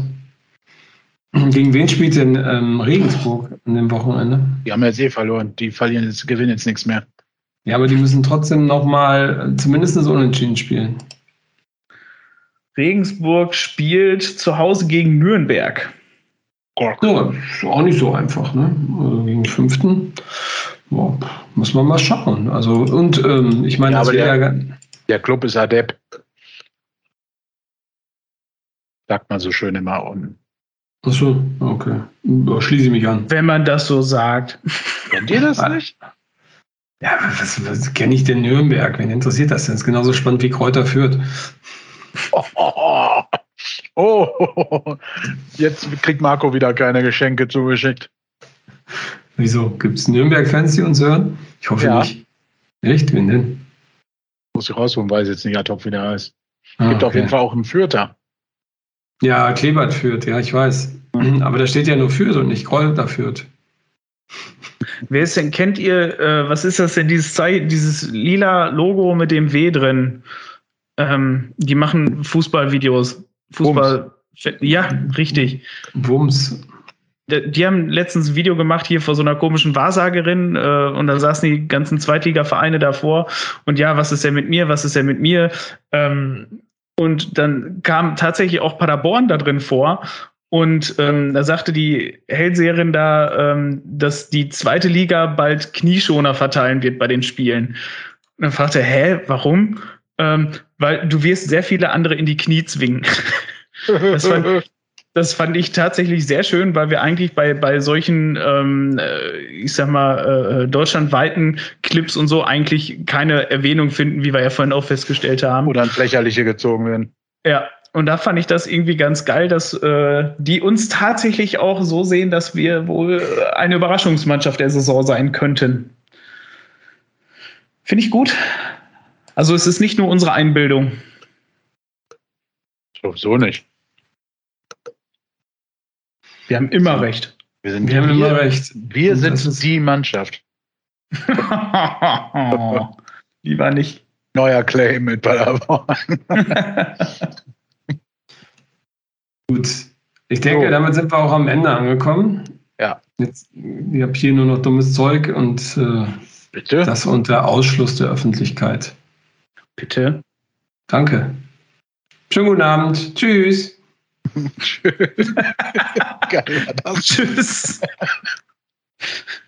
A: Gegen wen spielt denn ähm, Regensburg an dem Wochenende?
B: Die haben ja eh verloren. Die verlieren jetzt, gewinnen jetzt nichts mehr.
A: Ja, aber die müssen trotzdem nochmal äh, zumindest unentschieden spielen.
B: Regensburg spielt zu Hause gegen Nürnberg.
A: Ja, ist auch nicht so einfach, ne? Also gegen den fünften. Boah, muss man mal schauen. Also, und ähm, ich meine, ja, aber der, ja
B: der Club ist adept. Sagt man so schön immer unten.
A: Ach so, okay. Da schließe ich mich an. Wenn man das so sagt.
B: Kennt ihr das ah. nicht?
A: Ja, was, was kenne ich denn Nürnberg? Wen interessiert das denn? ist genauso spannend wie Kräuter führt. Oh,
B: oh, oh, oh, jetzt kriegt Marco wieder keine Geschenke zugeschickt.
A: Wieso? Gibt es Nürnberg-Fans, die uns hören? Ich hoffe ja. nicht. Echt? Wen denn?
B: Muss ich rausholen, weiß jetzt nicht, ad hoc wieder heißt. Ah, Gibt okay. auf jeden Fall auch einen Fürther.
A: Ja, Klebert führt, ja, ich weiß. Mhm. Aber da steht ja nur führt und nicht Groll da führt. Wer ist denn, kennt ihr, äh, was ist das denn, dieses, Zeichen, dieses lila Logo mit dem W drin? Ähm, die machen Fußballvideos.
B: Fußball. Bums.
A: Ja, richtig.
B: Wumms.
A: Die, haben letztens ein Video gemacht hier vor so einer komischen Wahrsagerin äh, und da saßen die ganzen Zweitliga-Vereine davor und ja, was ist denn mit mir, was ist denn mit mir? Ähm, und dann kam tatsächlich auch Paderborn da drin vor. Und ähm, da sagte die Hellseherin da, ähm, dass die zweite Liga bald Knieschoner verteilen wird bei den Spielen. Und dann fragte hä, warum? Ähm, weil du wirst sehr viele andere in die Knie zwingen. Das fand, das fand ich tatsächlich sehr schön, weil wir eigentlich bei, bei solchen, ähm, äh, ich sag mal, äh, äh, deutschlandweiten Clips und so eigentlich keine Erwähnung finden, wie wir ja vorhin auch festgestellt haben.
B: Oder ein Lächerliche gezogen werden.
A: Ja, und da fand ich das irgendwie ganz geil, dass äh, die uns tatsächlich auch so sehen, dass wir wohl eine Überraschungsmannschaft der Saison sein könnten. Finde ich gut. Also es ist nicht nur unsere Einbildung.
B: so nicht.
A: Wir haben immer recht.
B: Wir, sind wir haben immer recht.
A: Wir sind die Mannschaft. oh, lieber nicht. Neuer Claim mit Paderborn. Gut. Ich denke, so. damit sind wir auch am Ende angekommen. Ja. Jetzt, ich habe hier nur noch dummes Zeug und äh,
B: Bitte?
A: das unter Ausschluss der Öffentlichkeit.
B: Bitte.
A: Danke. Schönen guten Abend. Tschüss. Schön. Geil war das. Tschüss.